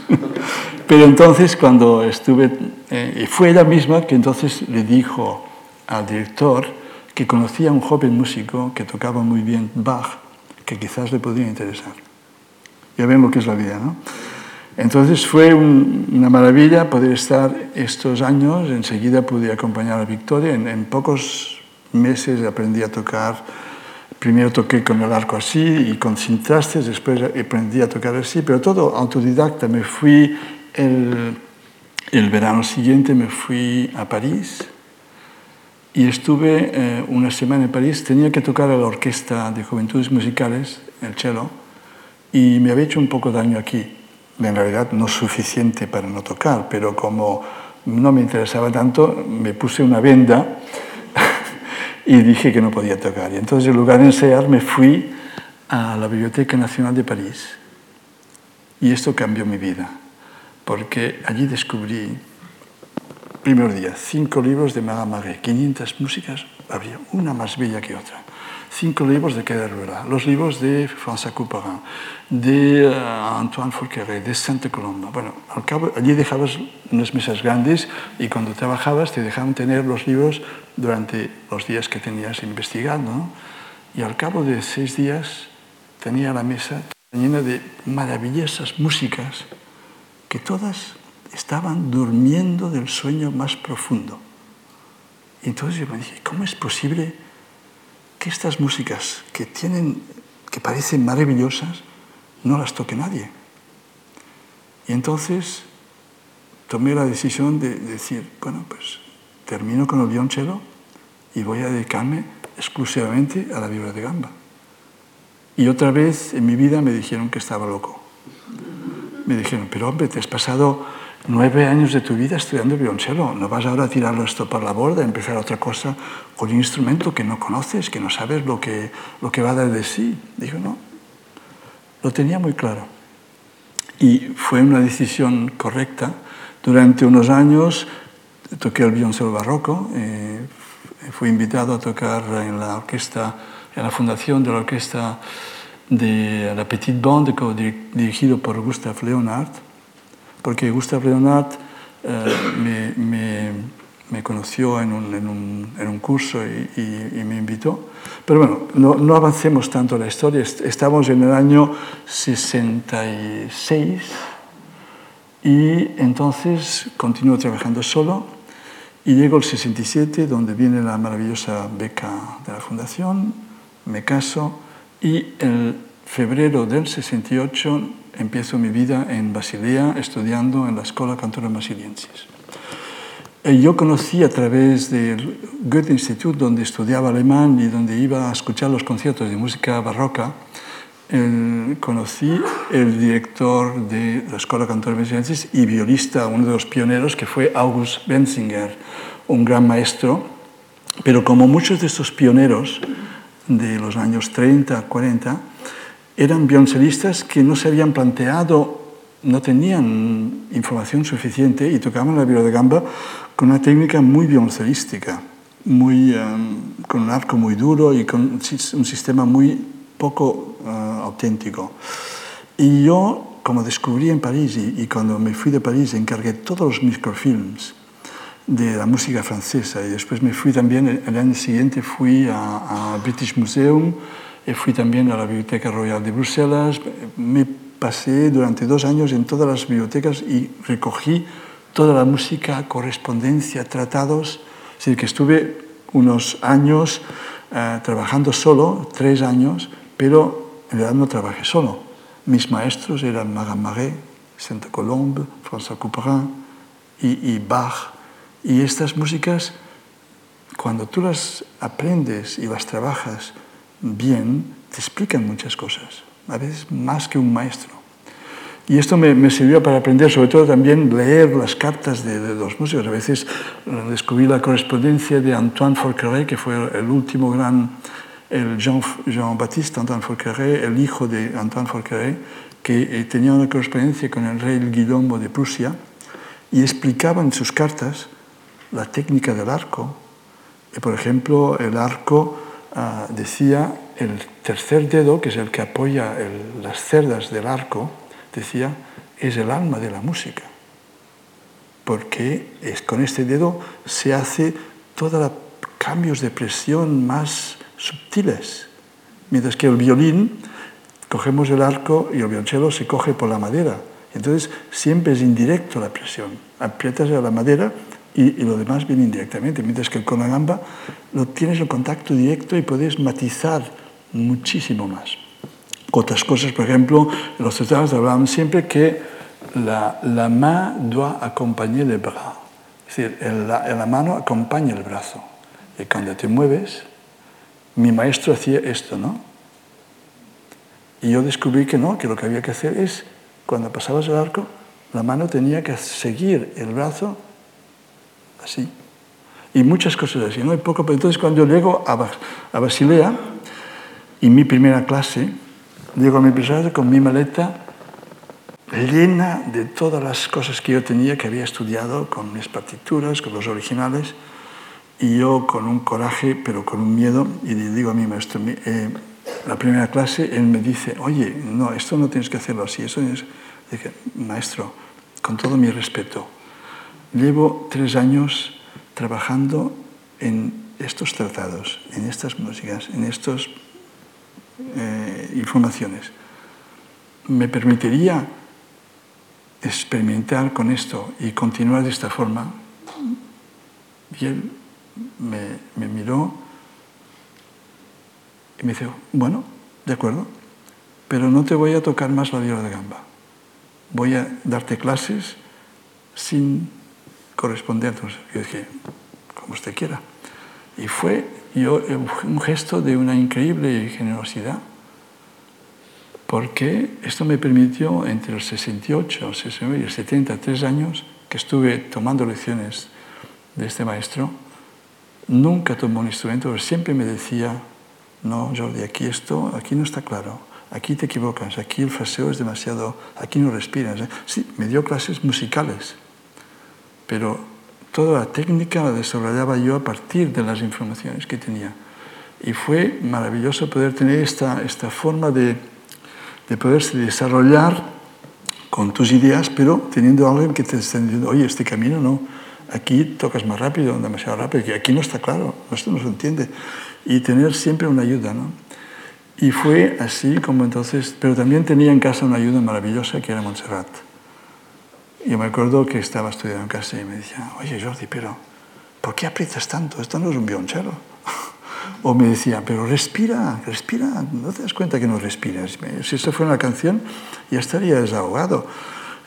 Pero entonces cuando estuve, eh, y fue ella misma que entonces le dijo al director que conocía a un joven músico que tocaba muy bien Bach, que quizás le podría interesar. Ya ven lo que es la vida, ¿no? Entonces fue un, una maravilla poder estar estos años, enseguida pude acompañar a Victoria, en, en pocos meses aprendí a tocar primero toqué con el arco así y con sin trastes, después aprendí a tocar así, pero todo autodidacta. Me fui el, el verano siguiente me fui a París y estuve eh, una semana en París. Tenía que tocar a la orquesta de juventudes musicales, el cello, y me había hecho un poco daño aquí. En realidad no suficiente para no tocar, pero como no me interesaba tanto, me puse una venda <laughs> y dije que no podía tocar. Y entonces, en lugar de ensayar, me fui a la Biblioteca Nacional de París. Y esto cambió mi vida porque allí descubrí, primer día, cinco libros de Marat 500 músicas, había una más bella que otra. cinco libros de Rueda, los libros de François Couperin, de eh, Antoine Forqueray, de Santa Colomba. Bueno, al cabo, allí dejabas unas mesas grandes y cuando trabajabas te dejaban tener los libros durante los días que tenías investigando. Y al cabo de seis días tenía la mesa llena de maravillosas músicas que todas estaban durmiendo del sueño más profundo. Y entonces yo me dije, ¿cómo es posible que estas músicas que tienen, que parecen maravillosas, no las toque nadie? Y entonces tomé la decisión de decir, bueno, pues termino con el violonchelo y voy a dedicarme exclusivamente a la vibra de gamba. Y otra vez en mi vida me dijeron que estaba loco. Me dijeron, pero hombre, te has pasado nueve años de tu vida estudiando violonchelo, no vas ahora a tirarlo esto por la borda, a empezar otra cosa con un instrumento que no conoces, que no sabes lo que, lo que va a dar de sí. Dijo, no, lo tenía muy claro. Y fue una decisión correcta. Durante unos años toqué el violonchelo barroco, eh, fui invitado a tocar en la orquesta, en la fundación de la orquesta de la Petite Bande, dirigido por Gustav Leonard, porque Gustav Leonard eh, me, me, conoció en un, en un, en un curso y, y, me invitó. Pero bueno, no, no, avancemos tanto la historia. Estamos en el año 66 y entonces continúo trabajando solo y llego al 67, donde viene la maravillosa beca de la Fundación, me caso y en febrero del 68 empiezo mi vida en Basilea estudiando en la Escuela Cantora Basiliensis. Yo conocí a través del Goethe Institut, donde estudiaba alemán y donde iba a escuchar los conciertos de música barroca, conocí el director de la Escuela Cantora Basiliensis y violista, uno de los pioneros, que fue August Benzinger, un gran maestro, pero como muchos de estos pioneros de los años 30, 40, eran violoncelistas que no se habían planteado, no tenían información suficiente y tocaban la viola de gamba con una técnica muy violoncelística, muy, um, con un arco muy duro y con un sistema muy poco uh, auténtico. Y yo, como descubrí en París y, y, cuando me fui de París, encargué todos los microfilms de la música francesa y después me fui también, el año siguiente fui a, a British Museum y fui también a la Biblioteca Royal de Bruselas. Me pasé durante dos años en todas las bibliotecas y recogí toda la música, correspondencia, tratados. Es decir, que estuve unos años uh, trabajando solo, tres años, pero en realidad no trabajé solo. Mis maestros eran Marin Marais, Sainte Colombe, François Couperin y, y Bach. Y estas músicas, cuando tú las aprendes y las trabajas bien, te explican muchas cosas, a veces más que un maestro. Y esto me, me sirvió para aprender, sobre todo también leer las cartas de, de, los músicos. A veces eh, descubrí la correspondencia de Antoine Forqueray, que fue el último gran, el Jean-Baptiste Jean Antoine Forqueray, el hijo de Antoine Forqueray, que eh, tenía una correspondencia con el rey Guillermo de Prusia y explicaba en sus cartas la técnica del arco. Y, por ejemplo, el arco uh, decía, el tercer dedo, que es el que apoya las cerdas del arco, decía, es el alma de la música. Porque es, con este dedo se hace todos los cambios de presión más sutiles. Mientras que el violín, cogemos el arco y el violonchelo se coge por la madera. Entonces siempre es indirecto la presión. Aprietas a la madera y, y, lo demás viene indirectamente, mientras que con la gamba lo tienes el contacto directo y puedes matizar muchísimo más. Otras cosas, por ejemplo, los tratados hablaban siempre que la, la main doit accompagner le bras, es decir, la, la mano acompaña el brazo. Y cuando te mueves, mi maestro hacía esto, ¿no? Y yo descubrí que no, que lo que había que hacer es, cuando pasabas el arco, la mano tenía que seguir el brazo así. Y muchas cosas así, ¿no? Y poco, entonces cuando llego a Basilea, y mi primera clase, llego a mi empresario con mi maleta llena de todas las cosas que yo tenía, que había estudiado con mis partituras, con los originales, Y yo con un coraje, pero con un miedo, y le digo a mi maestro, eh, la primera clase, él me dice, oye, no, esto no tienes que hacerlo así. Eso es... Dije, maestro, con todo mi respeto, llevo tres años trabajando en estos tratados, en estas músicas, en estas eh, informaciones. ¿Me permitiría experimentar con esto y continuar de esta forma? Y él me, miró y me dice, bueno, de acuerdo, pero no te voy a tocar más la viola de gamba. Voy a darte clases sin corresponder. Yo dije, como usted quiera. Y fue yo, un gesto de una increíble generosidad, porque esto me permitió entre los 68, el 69 y el 73 años que estuve tomando lecciones de este maestro, nunca tomó un instrumento, pero siempre me decía, no, Jordi, aquí esto, aquí no está claro, aquí te equivocas, aquí el fraseo es demasiado, aquí no respiras. ¿eh? Sí, me dio clases musicales, pero toda la técnica la desarrollaba yo a partir de las informaciones que tenía. Y fue maravilloso poder tener esta, esta forma de, de poderse desarrollar con tus ideas, pero teniendo alguien que te está diciendo, oye, este camino no, aquí tocas más rápido, demasiado rápido, aquí no está claro, esto no se entiende. Y tener siempre una ayuda, ¿no? Y fue así como entonces, pero también tenía en casa una ayuda maravillosa que era Montserrat. Yo me acuerdo que estaba estudiando en casa y me decía, oye Jordi, pero ¿por qué aprietas tanto? Esto no es un violonchelo. <laughs> O me decía, pero respira, respira, no te das cuenta que no respiras. Si esto fuera una canción, ya estaría desahogado.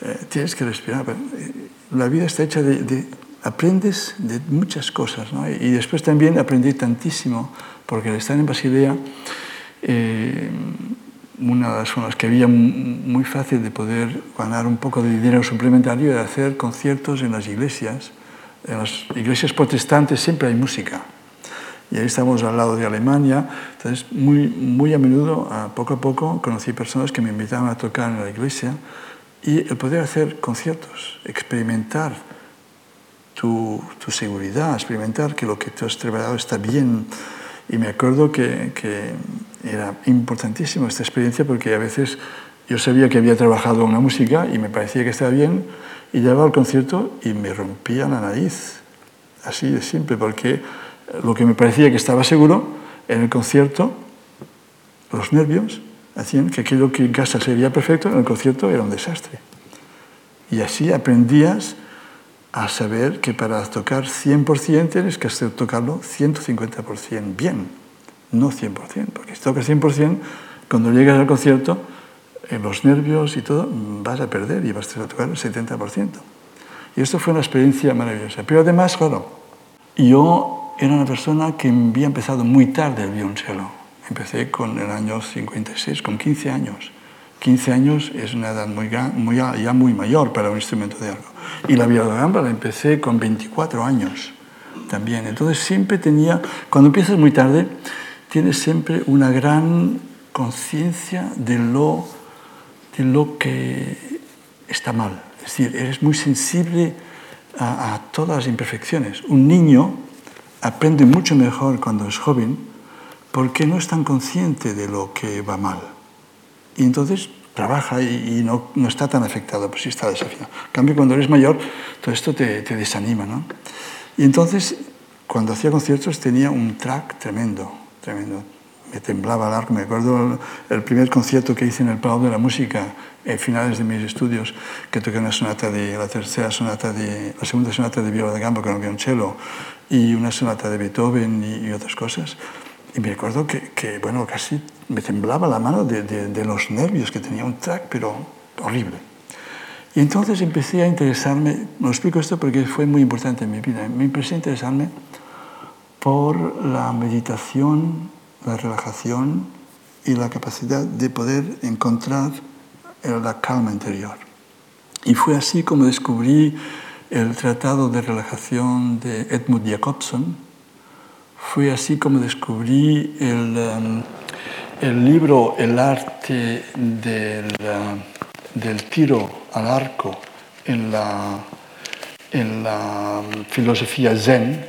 Eh, tienes que respirar. Eh, la vida está hecha de, aprendes de muchas cosas. ¿no? Y después también aprendí tantísimo, porque al estar en Basilea, eh, una de las formas que había muy fácil de poder ganar un poco de dinero suplementario era hacer conciertos en las iglesias. En las iglesias protestantes siempre hay música. Y ahí estamos al lado de Alemania. Entonces, muy, muy a menudo, poco a poco, conocí personas que me invitaban a tocar en la iglesia. Y el poder hacer conciertos, experimentar tu, tu seguridad, experimentar que lo que tú has trabajado está bien. Y me acuerdo que, que era importantísimo esta experiencia porque a veces yo sabía que había trabajado una música y me parecía que estaba bien y llevaba al concierto y me rompía la nariz, así de simple, porque lo que me parecía que estaba seguro en el concierto, los nervios hacían que aquello que en casa sería perfecto, en el concierto era un desastre. Y así aprendías a saber que para tocar 100% tienes que tocarlo 150% bien no 100%, porque si tocas 100%, cuando llegas al concierto, en los nervios y todo, vas a perder y vas a tocar el 70%. Y esto fue una experiencia maravillosa. Pero además, claro, yo era una persona que había empezado muy tarde el violonchelo. Empecé con el año 56, con 15 años. 15 años es una edad muy, ya muy mayor para un instrumento de algo. Y la viola de gamba la empecé con 24 años también. Entonces siempre tenía, cuando empiezas muy tarde, tienes siempre una gran conciencia de lo, de lo que está mal. Es decir, eres muy sensible a, a todas las imperfecciones. Un niño aprende mucho mejor cuando es joven porque no es tan consciente de lo que va mal. Y entonces trabaja y, no, no, está tan afectado, pues sí está desafiado. En cambio, cuando eres mayor, todo esto te, te desanima. ¿no? Y entonces, cuando hacía conciertos, tenía un track tremendo tremendo. Me temblaba el arco. Me acuerdo el, primer concierto que hice en el Palau de la Música, en finales de mis estudios, que toqué una sonata de la tercera sonata de la segunda sonata de viola de gamba con el violonchelo y una sonata de Beethoven y, otras cosas. Y me acuerdo que, que, bueno, casi me temblaba la mano de, de, de los nervios, que tenía un track, pero horrible. Y entonces empecé a interesarme, lo explico esto porque fue muy importante en mi vida, me empecé a interesarme por la meditación, la relajación y la capacidad de poder encontrar la calma interior. Y fue así como descubrí el Tratado de Relajación de Edmund Jacobson, fue así como descubrí el, um, el libro El arte del, uh, del, tiro al arco en la, en la filosofía zen,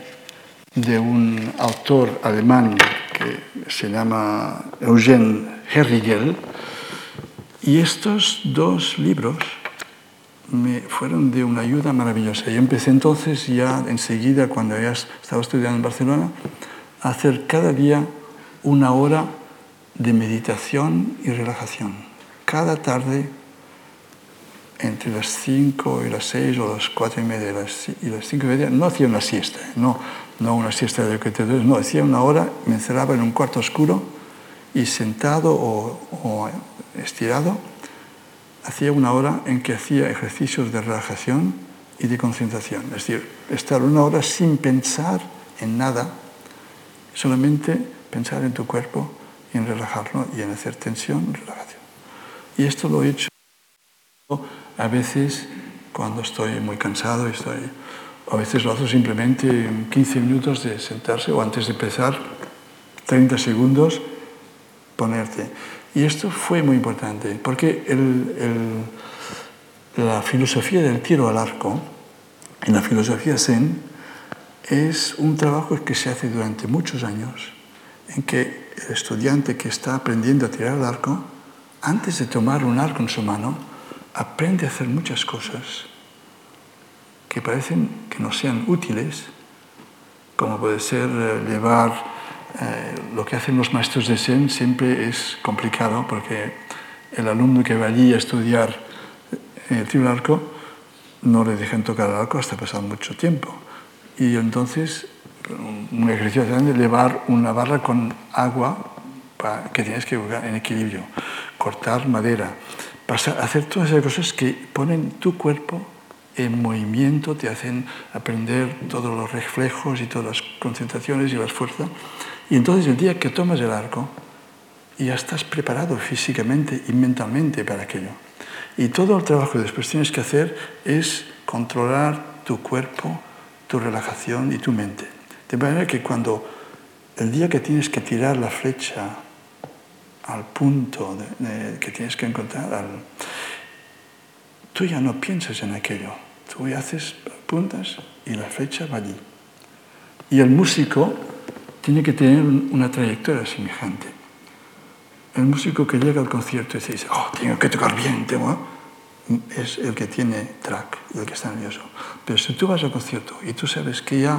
de un autor alemán que se llama Eugen Herrigel. Y estos dos libros me fueron de una ayuda maravillosa. Yo empecé entonces ya enseguida, cuando ya estaba estudiando en Barcelona, a hacer cada día una hora de meditación y relajación. Cada tarde, entre las 5 y las 6 o las 4 y media y las 5 y media, no hacía una siesta, no, no una siesta de que te no, hacía una hora, me encerraba en un cuarto oscuro y sentado o estirado, hacía una hora en que hacía ejercicios de relajación y de concentración. Es decir, estar una hora sin pensar en nada, solamente pensar en tu cuerpo y en relajarlo y en hacer tensión, relajación. Y esto lo he hecho a veces cuando estoy muy cansado, estoy, a veces lo hago simplemente en 15 minutos de sentarse o antes de empezar, 30 segundos, ponerte. Y esto fue muy importante, porque la filosofía del tiro al arco, en la filosofía zen, es un trabajo que se hace durante muchos años, en que el estudiante que está aprendiendo a tirar al arco, antes de tomar un arco en su mano, aprende a hacer muchas cosas que parecen que no sean útiles, como puede ser eh, llevar eh, lo que hacen los maestros de Zen siempre es complicado porque el alumno que va allí a estudiar el tiro al arco no le dejan tocar el arco hasta pasar mucho tiempo. Y entonces un ejercicio grande es llevar una barra con agua para, que tienes que jugar en equilibrio, cortar madera, pasar, hacer todas esas cosas que ponen tu cuerpo en movimiento, te hacen aprender todos los reflejos y todas las concentraciones y las fuerzas. Y entonces el día que tomas el arco, ya estás preparado físicamente y mentalmente para aquello. Y todo el trabajo que después tienes que hacer es controlar tu cuerpo, tu relajación y tu mente. De manera que cuando el día que tienes que tirar la flecha al punto que tienes que encontrar, tú ya no piensas en aquello. Tú ya haces puntas y la flecha va allí. Y el músico tiene que tener una trayectoria semejante. El músico que llega al concierto y dice, oh, tengo que tocar bien, tengo... es el que tiene track, el que está nervioso. Pero si tú vas al concierto y tú sabes que ya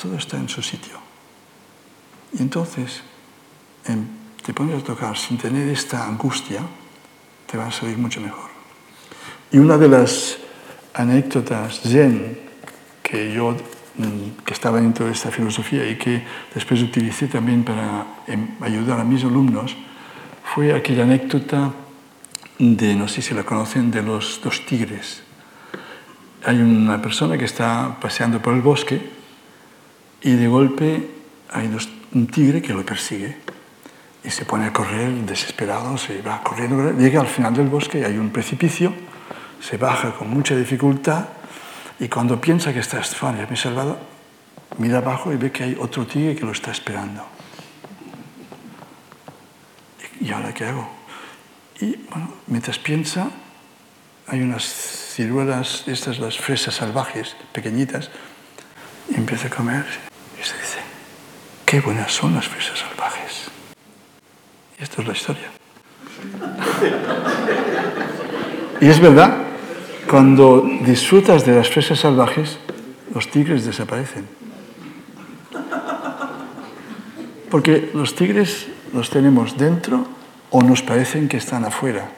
todo está en su sitio, y entonces em, te pones a tocar sin tener esta angustia, te va a salir mucho mejor. Y una de las anécdotas zen que yo que estaba dentro de esta filosofía y que después utilicé también para em, ayudar a mis alumnos, fue aquella anécdota de, no sé si la conocen, de los dos tigres. Hay una persona que está paseando por el bosque y de golpe hay un tigre que lo persigue y se pone a correr desesperado, se va corriendo, llega al final del bosque y hay un precipicio, se baja con mucha dificultad y cuando piensa que está ya me he salvado, mira abajo y ve que hay otro tigre que lo está esperando. ¿Y ahora qué hago? Y bueno, mientras piensa, hay unas ciruelas, estas las fresas salvajes, pequeñitas, y empieza a comer y se dice, qué buenas son las fresas salvajes. Y esto es la historia. <laughs> y es verdad, cuando disfrutas de las fresas salvajes, los tigres desaparecen. Porque los tigres los tenemos dentro o nos parecen que están afuera.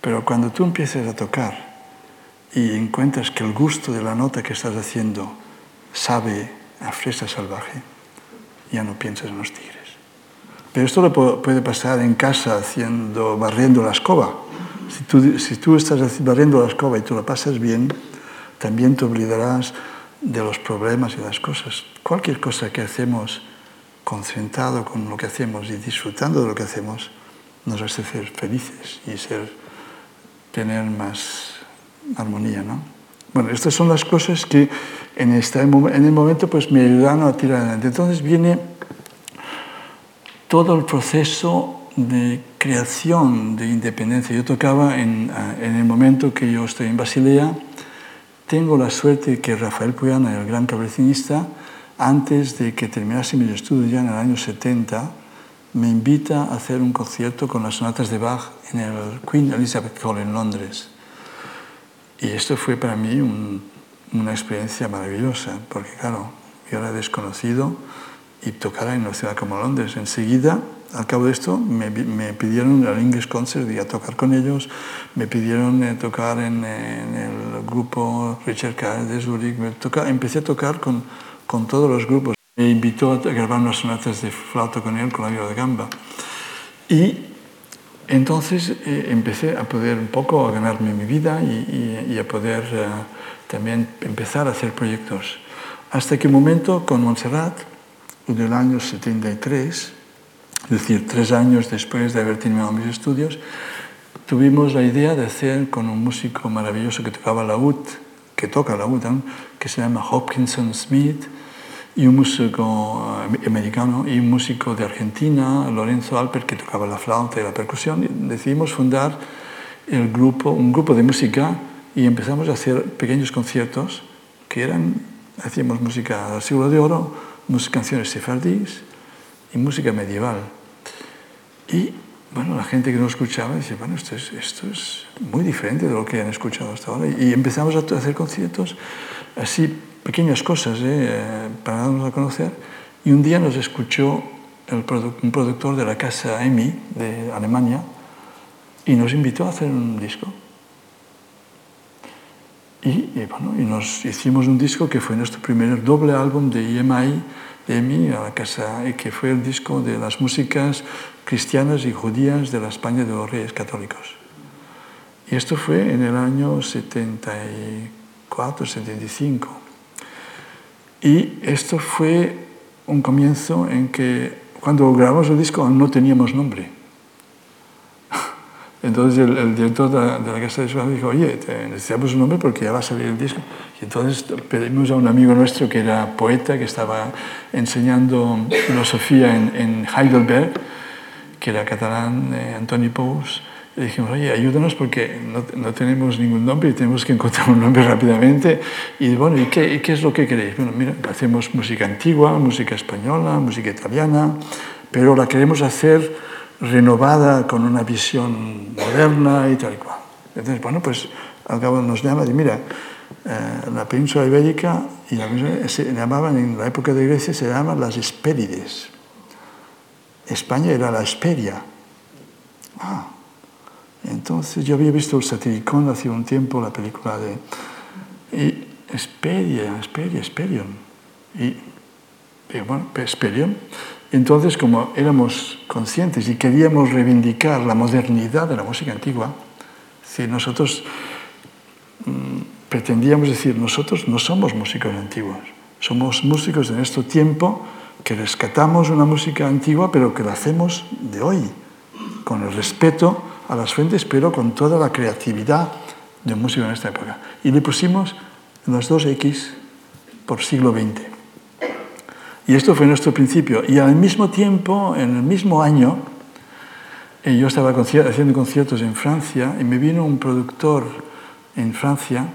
Pero cuando tú empiezas a tocar y encuentras que el gusto de la nota que estás haciendo sabe a fresa salvaje, ya no piensas en los tigres. Pero esto lo puede pasar en casa haciendo, barriendo la escoba si tú, si tú estás barriendo la escoba y tú la pasas bien, también te olvidarás de los problemas y las cosas. Cualquier cosa que hacemos concentrado con lo que hacemos y disfrutando de lo que hacemos, nos hace ser felices y ser, tener más armonía. ¿no? Bueno, estas son las cosas que en, esta, en el momento pues, me ayudan a tirar adelante. Entonces viene todo el proceso de creación de independencia. Yo tocaba en, en, el momento que yo estoy en Basilea, tengo la suerte que Rafael Puyana, el gran cabrecinista, antes de que terminase mis estudios ya en el año 70, me invita a hacer un concierto con las sonatas de Bach en el Queen Elizabeth Hall en Londres. Y esto fue para mí una experiencia maravillosa, porque claro, yo era desconocido y tocar en una ciudad como Londres. Enseguida, al cabo de esto, me, pidieron el English Concert y a tocar con ellos, me pidieron eh, tocar en, el grupo Richard Carr de Zurich, empecé a tocar con, con todos los grupos. Me invitó a grabar unas sonatas de flauta con él, con la viola de gamba. Y entonces eh, empecé a poder un poco a ganarme mi vida y, a poder eh, también empezar a hacer proyectos. Hasta que un momento con Montserrat, en el año 73, es decir, tres años después de haber terminado mis estudios, tuvimos la idea de hacer con un músico maravilloso que tocaba la laúd, que toca la laúd, que se llama Hopkinson Smith, y un músico eh, americano y un músico de Argentina, Lorenzo Alper, que tocaba la flauta y la percusión. decidimos fundar el grupo, un grupo de música y empezamos a hacer pequeños conciertos que eran, hacíamos música del siglo de oro, canciones sefardíes y música medieval. Y bueno, la gente que nos escuchaba dice, bueno, esto es, esto es muy diferente de lo que han escuchado hasta ahora. Y empezamos a hacer conciertos así pequeñas cosas ¿eh? para darnos a conocer. Y un día nos escuchó el un productor de la casa EMI de Alemania y nos invitó a hacer un disco. Y, bueno, y nos hicimos un disco que fue nuestro primer doble álbum de EMI, EMI a la casa, y que fue el disco de las músicas cristianas y judías de la España de los Reyes Católicos. Y esto fue en el año 74, 75. Y esto fue un comienzo en que cuando grabamos el disco no teníamos nombre. <laughs> Entonces el, director de la, Casa de Suárez dijo, oye, necesitamos un nombre porque ya va a salir el disco. Y entonces pedimos a un amigo nuestro que era poeta, que estaba enseñando filosofía en, Heidelberg, que era catalán, eh, Antoni Pous, y dijimos, oye, ayúdanos porque no, no, tenemos ningún nombre y tenemos que encontrar un nombre rápidamente. Y bueno, ¿y qué, qué, es lo que queréis? Bueno, mira, hacemos música antigua, música española, música italiana, pero la queremos hacer renovada con una visión moderna y tal y cual. Entonces, bueno, pues al cabo nos llama y mira, eh, la península ibérica, y la se llamaban en la época de Grecia, se llamaban las Hespérides. España era la Hesperia. Ah, entonces yo había visto el Satiricón hace un tiempo, la película de... Y Esperia, Esperia, Esperion. Y, bueno, Esperion. Entonces, como éramos conscientes y queríamos reivindicar la modernidad de la música antigua, si nosotros mm, pretendíamos decir, nosotros no somos músicos antiguos, somos músicos de nuestro tiempo que rescatamos una música antigua, pero que la hacemos de hoy, con el respeto a las fuentes, pero con toda la creatividad de un músico en esta época. Y le pusimos los dos X por siglo XX. Y esto fue nuestro principio. Y al mismo tiempo, en el mismo año, eh, yo estaba haciendo conciertos en Francia y me vino un productor en Francia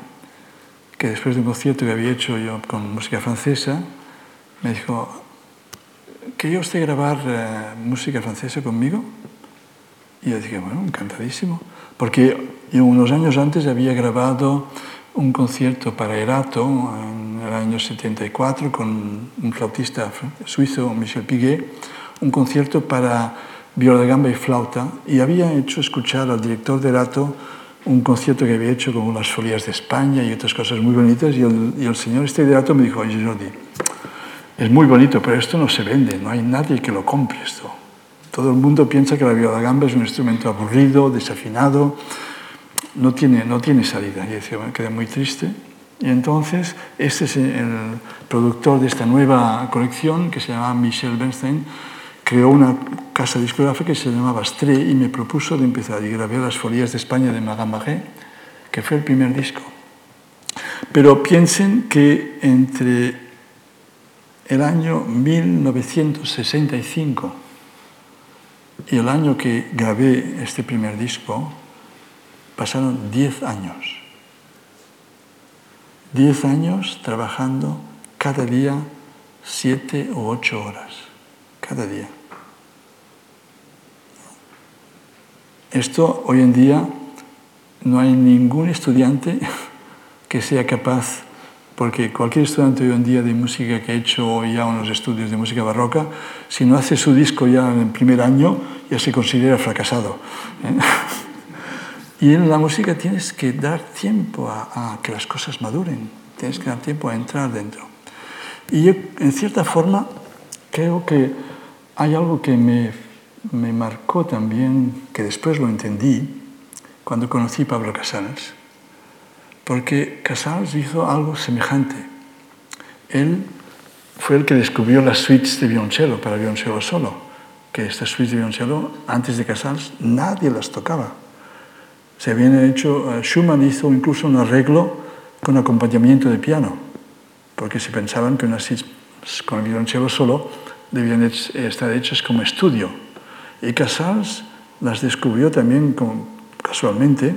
que después de un concierto que había hecho yo con música francesa, me dijo, ¿quería usted grabar eh, música francesa conmigo? Y yo dije, bueno, encantadísimo. Porque yo unos años antes había grabado un concierto para Erato en el año 74 con un flautista suizo, Michel Piguet, un concierto para viola de gamba y flauta, y había hecho escuchar al director de Erato un concierto que había hecho con las folias de España y otras cosas muy bonitas, y el, y el señor este de Erato me dijo, oye Jordi, es muy bonito, pero esto no se vende, no hay nadie que lo compre esto. Todo el mundo piensa que la viola gamba es un instrumento aburrido, desafinado, no tiene, no tiene salida. Y decía, me quedé muy triste. Y entonces, este es el productor de esta nueva colección, que se llama Michel Bernstein, creó una casa discográfica que se llamaba Stré y me propuso de empezar. Y grabé las folías de España de Magamagé, que fue el primer disco. Pero piensen que entre el año 1965 y el año que grabé este primer disco, pasaron 10 años. 10 años trabajando cada día siete u ocho horas cada día. Esto hoy en día no hay ningún estudiante <laughs> que sea capaz, porque cualquier estudiante hoy en día de música que ha hecho ya unos estudios de música barroca, si no hace su disco ya en el primer año, ya se considera fracasado. ¿eh? <laughs> Y en la música tienes que dar tiempo a, que las cosas maduren, tienes que dar tiempo a entrar dentro. Y yo, en cierta forma, creo que hay algo que me, me marcó también, que después lo entendí, cuando conocí Pablo Casals, porque Casals hizo algo semejante. Él fue el que descubrió las suites de violonchelo para violonchelo solo, que estas suites de violonchelo, antes de Casals, nadie las tocaba se habían hecho, eh, Schumann hizo incluso un arreglo con acompañamiento de piano, porque se pensaban que unas con el violonchelo solo debían estar hechas como estudio. Y Casals las descubrió también casualmente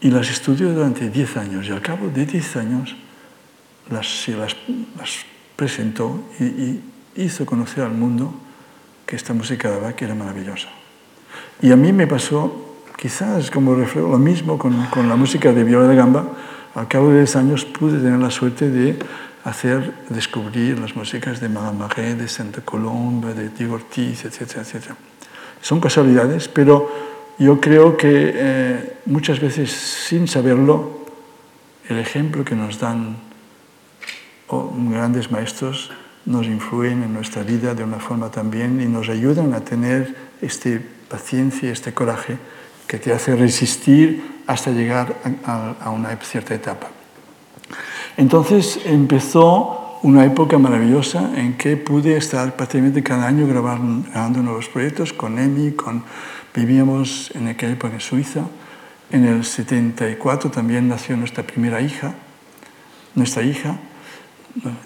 y las estudió durante 10 años. Y al cabo de 10 años las, se las, presentó y, y, hizo conocer al mundo que esta música de Bach era maravillosa. Y a mí me pasó quizás como reflejo lo mismo con, con, la música de viola de gamba, al cabo de 10 años pude tener la suerte de hacer descubrir las músicas de Marais, de Santa Colomba, de Diego Ortiz, etcétera, etcétera. Son casualidades, pero yo creo que eh, muchas veces sin saberlo, el ejemplo que nos dan oh, grandes maestros nos influyen en nuestra vida de una forma también y nos ayudan a tener esta paciencia, este coraje que te hace resistir hasta llegar a, una cierta etapa. Entonces empezó una época maravillosa en que pude estar prácticamente cada año grabando, nuevos proyectos con Emi, con, vivíamos en aquella época en Suiza. En el 74 también nació nuestra primera hija, nuestra hija.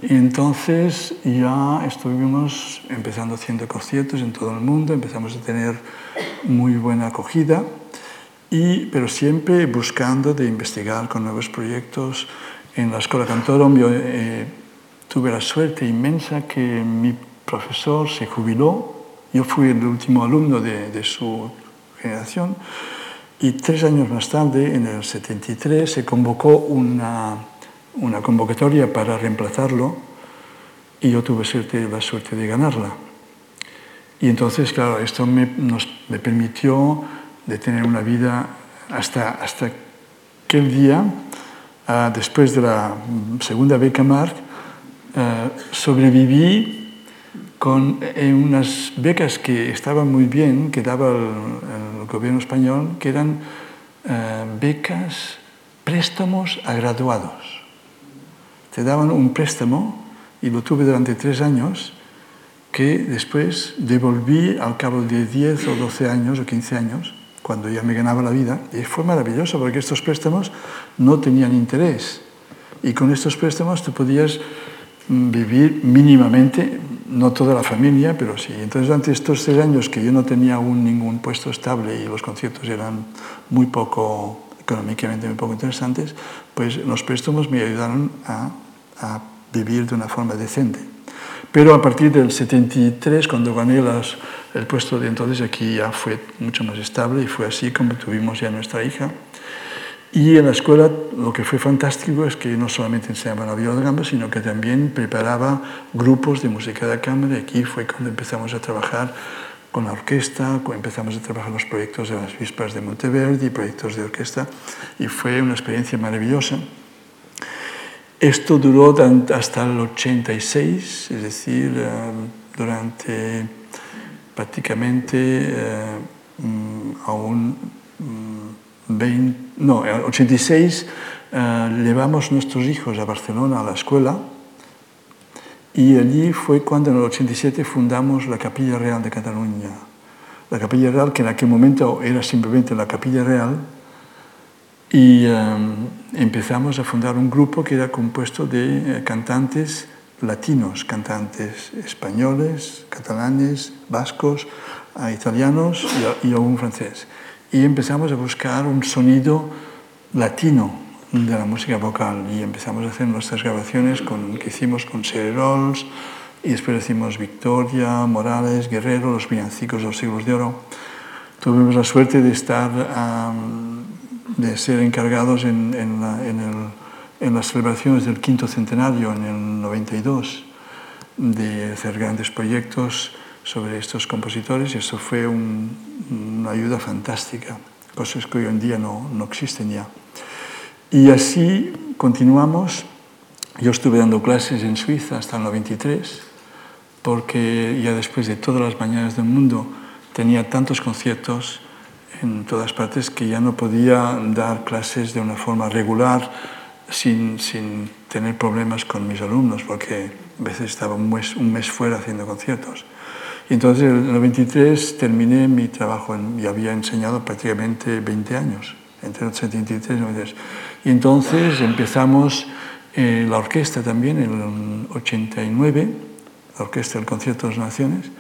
Y entonces ya estuvimos empezando haciendo conciertos en todo el mundo, empezamos a tener muy buena acogida pero siempre buscando de investigar con nuevos proyectos. En la Escuela Cantorum yo eh, tuve la suerte inmensa que mi profesor se jubiló, yo fui el último alumno de, de su generación, y tres años más tarde, en el 73, se convocó una, una convocatoria para reemplazarlo y yo tuve suerte, la suerte de ganarla. Y entonces, claro, esto me, nos, me permitió de tener una vida hasta, hasta aquel día, después de la segunda beca Marc, uh, sobreviví con eh, unas becas que estaban muy bien, que daba el, el gobierno español, que eran uh, becas, préstamos a graduados. Te daban un préstamo y lo tuve durante tres años que después devolví al cabo de 10 o 12 años o 15 años cuando ya me ganaba la vida. Y fue maravilloso porque estos préstamos no tenían interés. Y con estos préstamos tú podías mm, vivir mínimamente, no toda la familia, pero sí. Entonces, durante estos tres años que yo no tenía aún ningún puesto estable y los conciertos eran muy poco, económicamente muy poco interesantes, pues los préstamos me ayudaron a, a vivir de una forma decente. Pero a partir del 73, cuando gané las, el puesto de entonces aquí ya fue mucho más estable y fue así como tuvimos ya nuestra hija. Y en la escuela lo que fue fantástico es que no solamente enseñaban la viola de gamba, sino que también preparaba grupos de música de cámara. Y aquí fue cuando empezamos a trabajar con la orquesta, empezamos a trabajar los proyectos de las Vispas de Monteverdi, proyectos de orquesta, y fue una experiencia maravillosa. Esto duró hasta el 86, es decir, eh, durante prácticamente eh, mm, aún 20, mm, no, en 86 eh, llevamos nuestros hijos a Barcelona a la escuela y allí fue cuando en el 87 fundamos la Capilla Real de Cataluña. La Capilla Real que en aquel momento era simplemente la Capilla Real y eh, empezamos a fundar un grupo que era compuesto de cantantes latinos, cantantes españoles, catalanes, vascos, italianos y, y algún francés. Y empezamos a buscar un sonido latino, de la música vocal y empezamos a hacer nuestras grabaciones con, que hicimos con Rolls y después hicimos Victoria, Morales, Guerrero, los villancicos de los siglos de oro. Tuvimos la suerte de estar, de ser encargados en, en, en las celebraciones del quinto centenario en el 92, de hacer grandes proyectos sobre estos compositores y eso fue una ayuda fantástica, cosas que hoy en día no, no existen ya. Y así continuamos. Yo estuve dando clases en Suiza hasta el 93, porque ya después de todas las mañanas del mundo tenía tantos conciertos en todas partes que ya no podía dar clases de una forma regular sin, sin tener problemas con mis alumnos, porque a veces estaba un mes, un mes fuera haciendo conciertos. Y entonces en el 93 terminé mi trabajo y había enseñado prácticamente 20 años, entre el 73 y 93. Y entonces empezamos eh, la orquesta también en el 89, la orquesta del Concierto de las Naciones,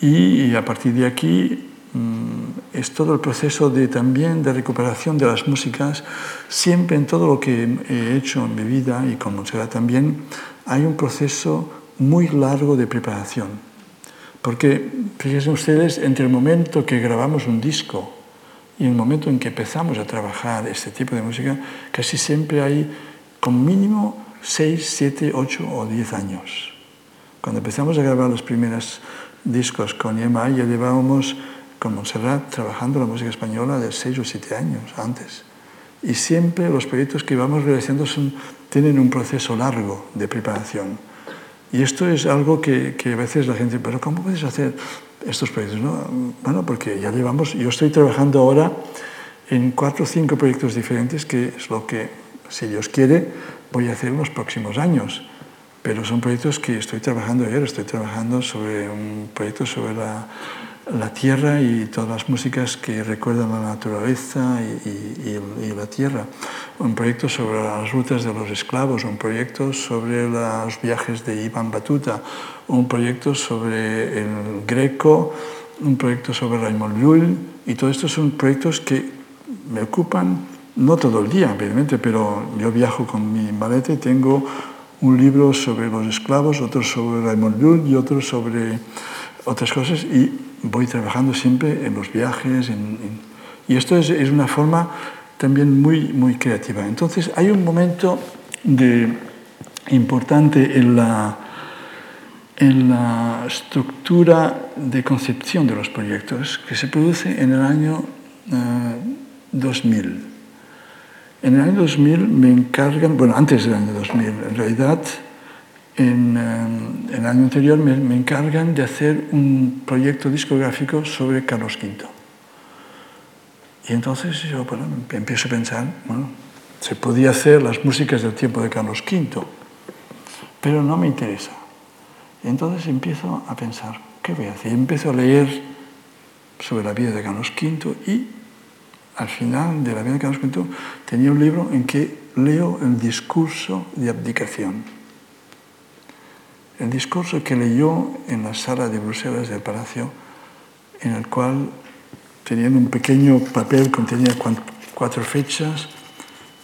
y, a partir de aquí mm, es todo el proceso de, también de recuperación de las músicas. Siempre en todo lo que he hecho en mi vida y con Montserrat también hay un proceso muy largo de preparación porque, fíjense ustedes, entre el momento que grabamos un disco y el momento en que empezamos a trabajar este tipo de música, casi siempre hay con mínimo 6, 7, 8 o 10 años. Cuando empezamos a grabar los primeros discos con EMI, ya llevábamos con Montserrat trabajando la música española de 6 o 7 años antes. Y siempre los proyectos que vamos realizando tienen un proceso largo de preparación. Y esto es algo que, que, a veces la gente, pero ¿cómo puedes hacer estos proyectos? No? Bueno, porque ya llevamos, yo estoy trabajando ahora en cuatro o cinco proyectos diferentes, que es lo que, si Dios quiere, voy a hacer en los próximos años. Pero son proyectos que estoy trabajando ayer, estoy trabajando sobre un proyecto sobre la la tierra y todas las músicas que recuerdan la naturaleza y, la tierra. Un proyecto sobre las rutas de los esclavos, un proyecto sobre los viajes de Iván Batuta, un proyecto sobre el Greco, un proyecto sobre Raymond Lull, y todos estos son proyectos que me ocupan, no todo el día, evidentemente, pero yo viajo con mi maleta y tengo un libro sobre los esclavos, otro sobre Raymond Lull y otro sobre otras cosas, y voy trabajando siempre en los viajes, y esto es, es, una forma también muy, muy creativa. Entonces hay un momento de, importante en la, en la estructura de concepción de los proyectos que se produce en el año 2000. Eh, en el año 2000 me encargan, bueno, antes del año 2000, en realidad en, eh, el año anterior me, encargan de hacer un proyecto discográfico sobre Carlos V. Y entonces yo bueno, empiezo a pensar, bueno, se podía hacer las músicas del tiempo de Carlos V, pero no me interesa. Y entonces empiezo a pensar, ¿qué voy a hacer? Y empiezo a leer sobre la vida de Carlos V y al final de la vida de Carlos V tenía un libro en que leo el discurso de abdicación el discurso que leyó en la sala de Bruselas del Palacio, en el cual, teniendo un pequeño papel, contenía cuatro fechas,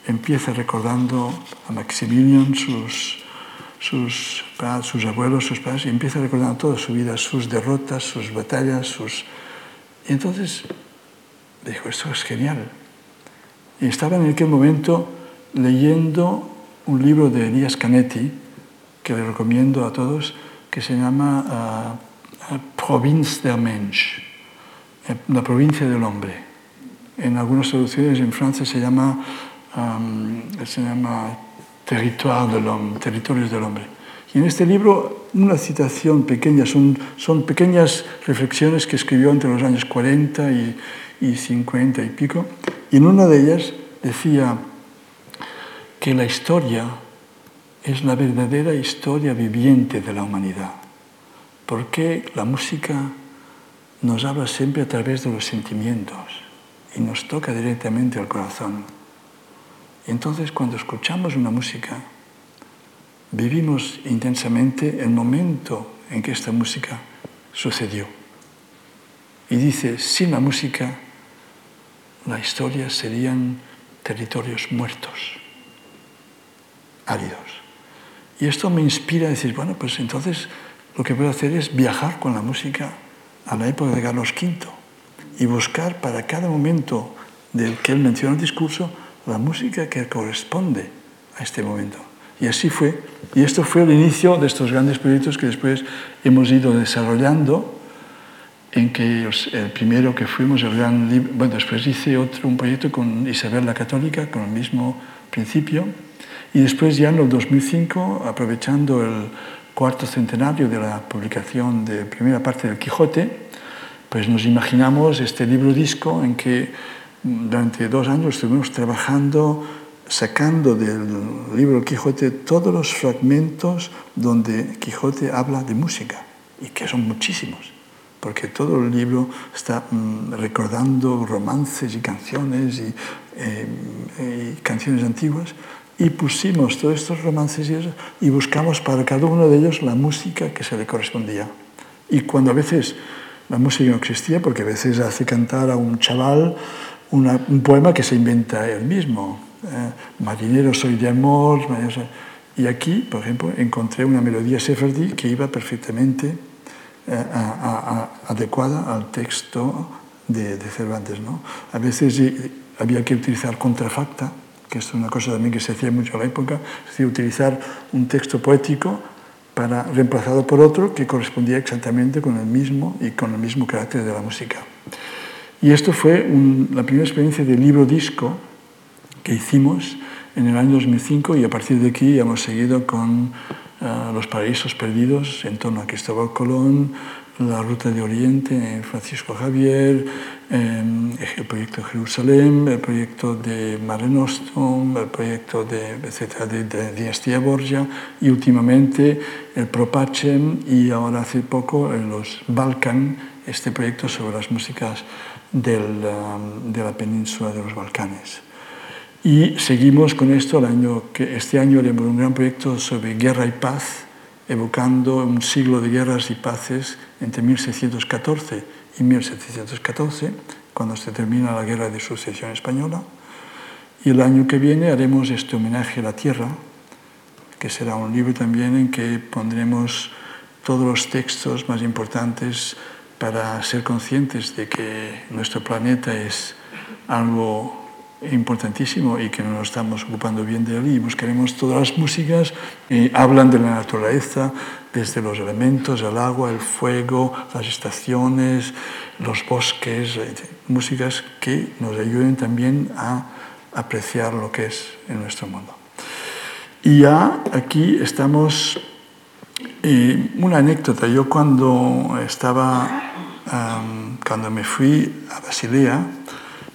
empieza recordando a Maximilian, sus, sus, sus abuelos, sus padres, y empieza recordando toda su vida, sus derrotas, sus batallas, sus... Y entonces dijo, esto es genial. Y estaba en aquel momento leyendo un libro de Elías Canetti, que le recomiendo a todos, que se llama uh, Province der Mensch, eh, la provincia del hombre. En algunas traducciones en Francia se llama, um, se llama Territoire de l'homme, Territorios del hombre. Y en este libro, una citación pequeña, son, son pequeñas reflexiones que escribió entre los años 40 y, y 50 y pico, y en una de ellas decía que la historia es la verdadera historia viviente de la humanidad. Porque la música nos habla siempre a través de los sentimientos y nos toca directamente al corazón. Y entonces cuando escuchamos una música, vivimos intensamente el momento en que esta música sucedió. Y dice, sin la música, la historia serían territorios muertos, áridos. Y esto me inspira a decir, bueno, pues entonces lo que puedo hacer es viajar con la música a la época de Carlos V y buscar para cada momento del que él menciona el discurso la música que corresponde a este momento. Y así fue. Y esto fue el inicio de estos grandes proyectos que después hemos ido desarrollando, en que el primero que fuimos, el gran bueno, después hice otro, un proyecto con Isabel la Católica, con el mismo principio, y después ya en el 2005, aprovechando el cuarto centenario de la publicación de primera parte del Quijote, pues nos imaginamos este libro disco en que durante dos años estuvimos trabajando, sacando del libro Quijote todos los fragmentos donde Quijote habla de música, y que son muchísimos, porque todo el libro está mm, recordando romances y canciones y, eh, y canciones antiguas, y pusimos todos estos romances y, buscamos para cada uno de ellos la música que se le correspondía. Y cuando a veces la música no existía, porque a veces hace cantar a un chaval un poema que se inventa él mismo. Eh, marinero soy de amor. Y aquí, por ejemplo, encontré una melodía sefardí que iba perfectamente eh, adecuada al texto de, de Cervantes. ¿no? A veces había que utilizar contrafacta que es una cosa también que se hacía mucho en la época, es decir, utilizar un texto poético para, reemplazado por otro que correspondía exactamente con el mismo y con el mismo carácter de la música. Y esto fue la primera experiencia de libro disco que hicimos en el año 2005 y a partir de aquí hemos seguido con uh, Los Paraísos Perdidos en torno a Cristóbal Colón, la Ruta de Oriente, Francisco Javier, el proyecto Jerusalén, el proyecto de Mare Nostrum, el proyecto de, de, de Dinastía Borgia y últimamente el Propacem y ahora hace poco en los Balkan, este proyecto sobre las músicas del, de la península de los Balcanes. Y seguimos con esto el año que este año haremos un gran proyecto sobre guerra y paz evocando un siglo de guerras y paces entre 1614 y 1714, cuando se termina la guerra de sucesión española. Y el año que viene haremos este homenaje a la tierra, que será un libro también en que pondremos todos los textos más importantes para ser conscientes de que nuestro planeta es algo importantísimo y que no nos estamos ocupando bien de él y buscaremos todas las músicas que hablan de la naturaleza, desde los elementos, el agua, el fuego, las estaciones, los bosques, eh, músicas que nos ayuden también a apreciar lo que es en nuestro mundo. Y ya aquí estamos, eh, una anécdota, yo cuando estaba, cuando me fui a Basilea,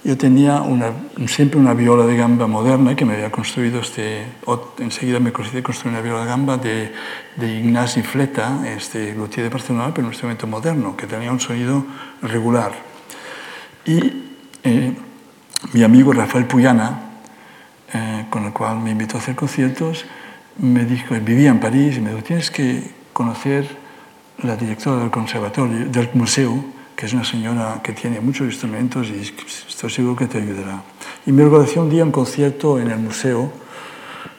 yo tenía una, siempre una viola de gamba moderna que me había construido, este, enseguida me conseguí construir una viola de gamba de, de Ignasi Fleta, este luthier de Barcelona, pero un instrumento moderno, que tenía un sonido regular. Y eh, mi amigo Rafael Puyana, eh, con el cual me invitó a hacer conciertos, me dijo, vivía en París, y me dijo, tienes que conocer la directora del conservatorio, del museo, que es una señora que tiene muchos instrumentos y estoy seguro que te ayudará. Y me organizó un día un concierto en el museo.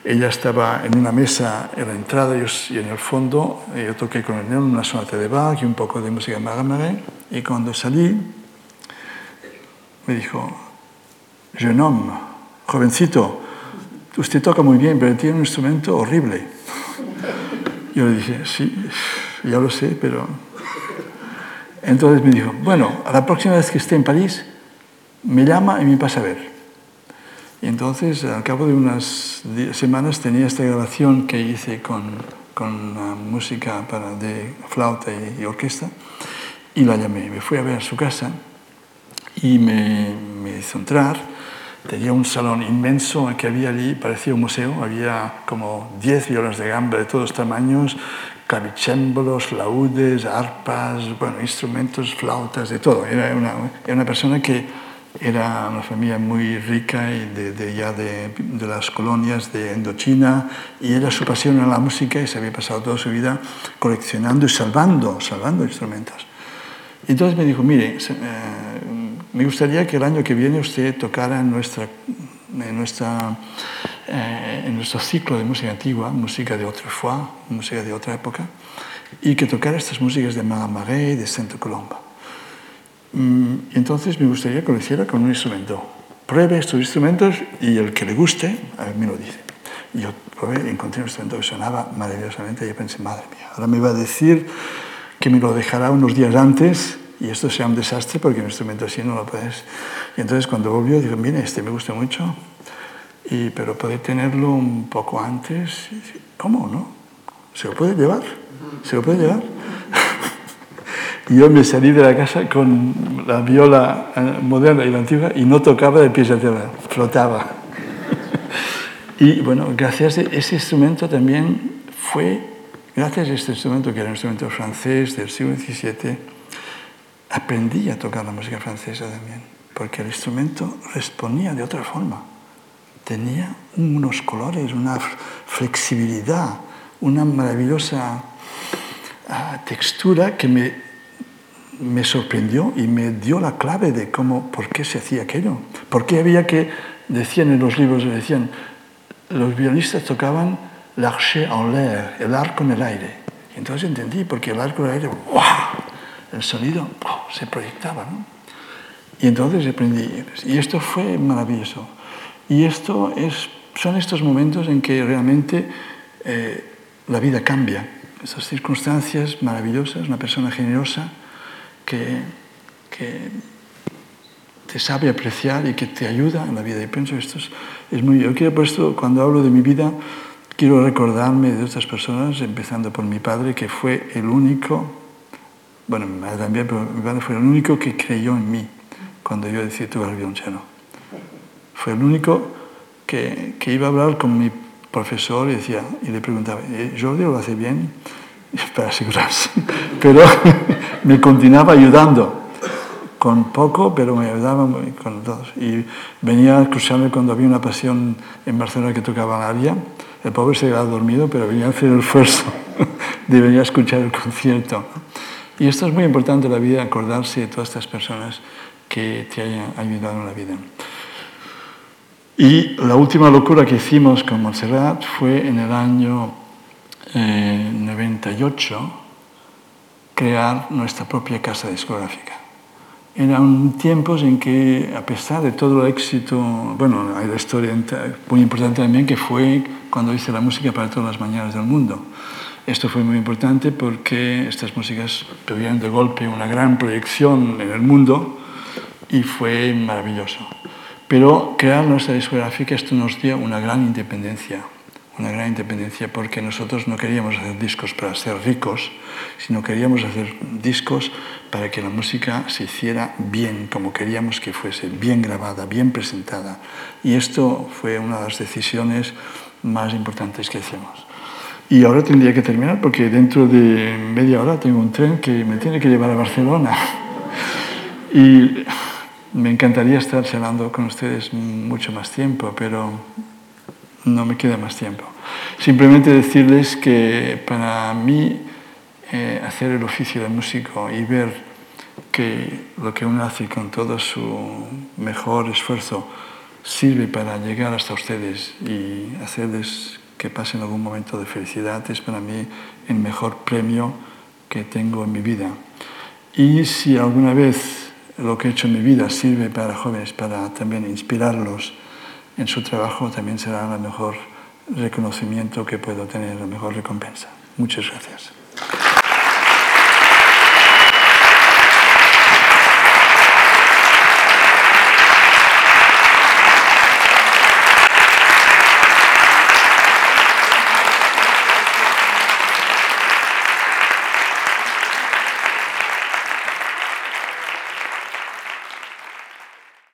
Ella estaba en una mesa en la entrada y en el fondo. Yo toqué con el una sonata de Bach y un poco de música Maramare. Y cuando salí, me dijo, jeune homme, jovencito, usted toca muy bien, pero tiene un instrumento horrible. Yo le dije, sí, ya lo sé, pero entonces me dijo, bueno, a la próxima vez que esté en París, me llama y me pasa a ver. Y entonces, al cabo de unas semanas, tenía esta grabación que hice con, con música para, de flauta y, orquesta, y la llamé. Me fui a ver a su casa y me, me hizo entrar. Tenía un salón inmenso que había allí, parecía un museo, había como 10 violas de gamba de todos tamaños, clavicémbolos, laudes, arpas, bueno, instrumentos, flautas, de todo. Era una, era una persona que era una familia muy rica y de, ya de, de, las colonias de Indochina y era su pasión en la música y se había pasado toda su vida coleccionando y salvando, salvando instrumentos. Y entonces me dijo, mire, eh, me gustaría que el año que viene usted tocara en nuestra en, nuestra, eh, en nuestro ciclo de música antigua, música de otra fois, música de otra época, y que tocara estas músicas de Marais y de Sainte Colomba. Mm, entonces me gustaría que lo hiciera con un instrumento. Pruebe estos instrumentos y el que le guste, a mí lo dice. Y yo probé, encontré un instrumento que sonaba maravillosamente y pensé, madre mía, ahora me va a decir que me lo dejará unos días antes y esto sea un desastre porque un instrumento así no lo puedes. Y entonces cuando volvió dijo, mire, este me gusta mucho, y, pero puede tenerlo un poco antes. ¿Cómo, no? ¿Se lo puede llevar? ¿Se lo puede llevar? <laughs> yo me salí de la casa con la viola eh, moderna y la antigua y no tocaba de pies a tierra, flotaba. <laughs> y bueno, gracias a ese instrumento también fue, gracias a este instrumento que era un instrumento francés del siglo XVII, aprendí a tocar la música francesa también, porque el instrumento respondía de otra forma. Tenía unos colores, una flexibilidad, una maravillosa ah, textura que me, me sorprendió y me dio la clave de cómo, por qué se hacía aquello. Por qué había que, decían en los libros, decían, los violinistas tocaban l'arche en l'air, el arco en el aire. Y entonces entendí, porque el arco en el aire, el sonido se proyectaba. Y entonces aprendí. Y esto fue maravilloso. Y esto es, son estos momentos en que realmente eh, la vida cambia. Estas circunstancias maravillosas, una persona generosa que, que te sabe apreciar y que te ayuda en la vida. Y pienso esto es, muy... Yo quiero por esto, cuando hablo de mi vida, quiero recordarme de otras personas, empezando por mi padre, que fue el único bueno, mi madre también, pero mi padre fue el único que creyó en mí cuando yo decidí tocar el violonchelo. Fue el único que, que, iba a hablar con mi profesor y, decía, y le preguntaba, eh, ¿Jordi lo hace bien? <laughs> Para asegurarse. <laughs> Pero <laughs> me continuaba ayudando, con poco, pero me ayudaba con todos. Y venía a escucharme cuando había una pasión en Barcelona que tocaba la aria. El pobre se quedaba dormido, pero venía a hacer el esfuerzo de venir a escuchar el concierto. Y esto es muy importante en la vida, acordarse de todas estas personas que te hayan ayudado en la vida. Y la última locura que hicimos con Montserrat fue en el año 98 eh, crear nuestra propia casa discográfica. Eran tiempos en que, a pesar de todo el éxito, bueno, hay la historia muy importante también que fue cuando hice la música para todas las mañanas del mundo. Esto fue muy importante porque estas músicas tuvieron de golpe una gran proyección en el mundo y fue maravilloso. Pero crear nuestra discográfica esto nos dio una gran independencia, una gran independencia porque nosotros no queríamos hacer discos para ser ricos, sino queríamos hacer discos para que la música se hiciera bien, como queríamos que fuese, bien grabada, bien presentada. Y esto fue una de las decisiones más importantes que hicimos. Y ahora tendría que terminar porque dentro de media hora tengo un tren que me tiene que llevar a Barcelona. <laughs> Y me encantaría estar charlando con ustedes mucho más tiempo, pero no me queda más tiempo. Simplemente decirles que para mí eh, hacer el oficio de músico y ver que lo que uno hace con todo su mejor esfuerzo sirve para llegar hasta ustedes y hacerles que pasen algún momento de felicidad es para mí el mejor premio que tengo en mi vida. Y si alguna vez lo que he hecho en mi vida sirve para jóvenes, para también inspirarlos en su trabajo, también será el mejor reconocimiento que puedo tener, la mejor recompensa. Muchas gracias.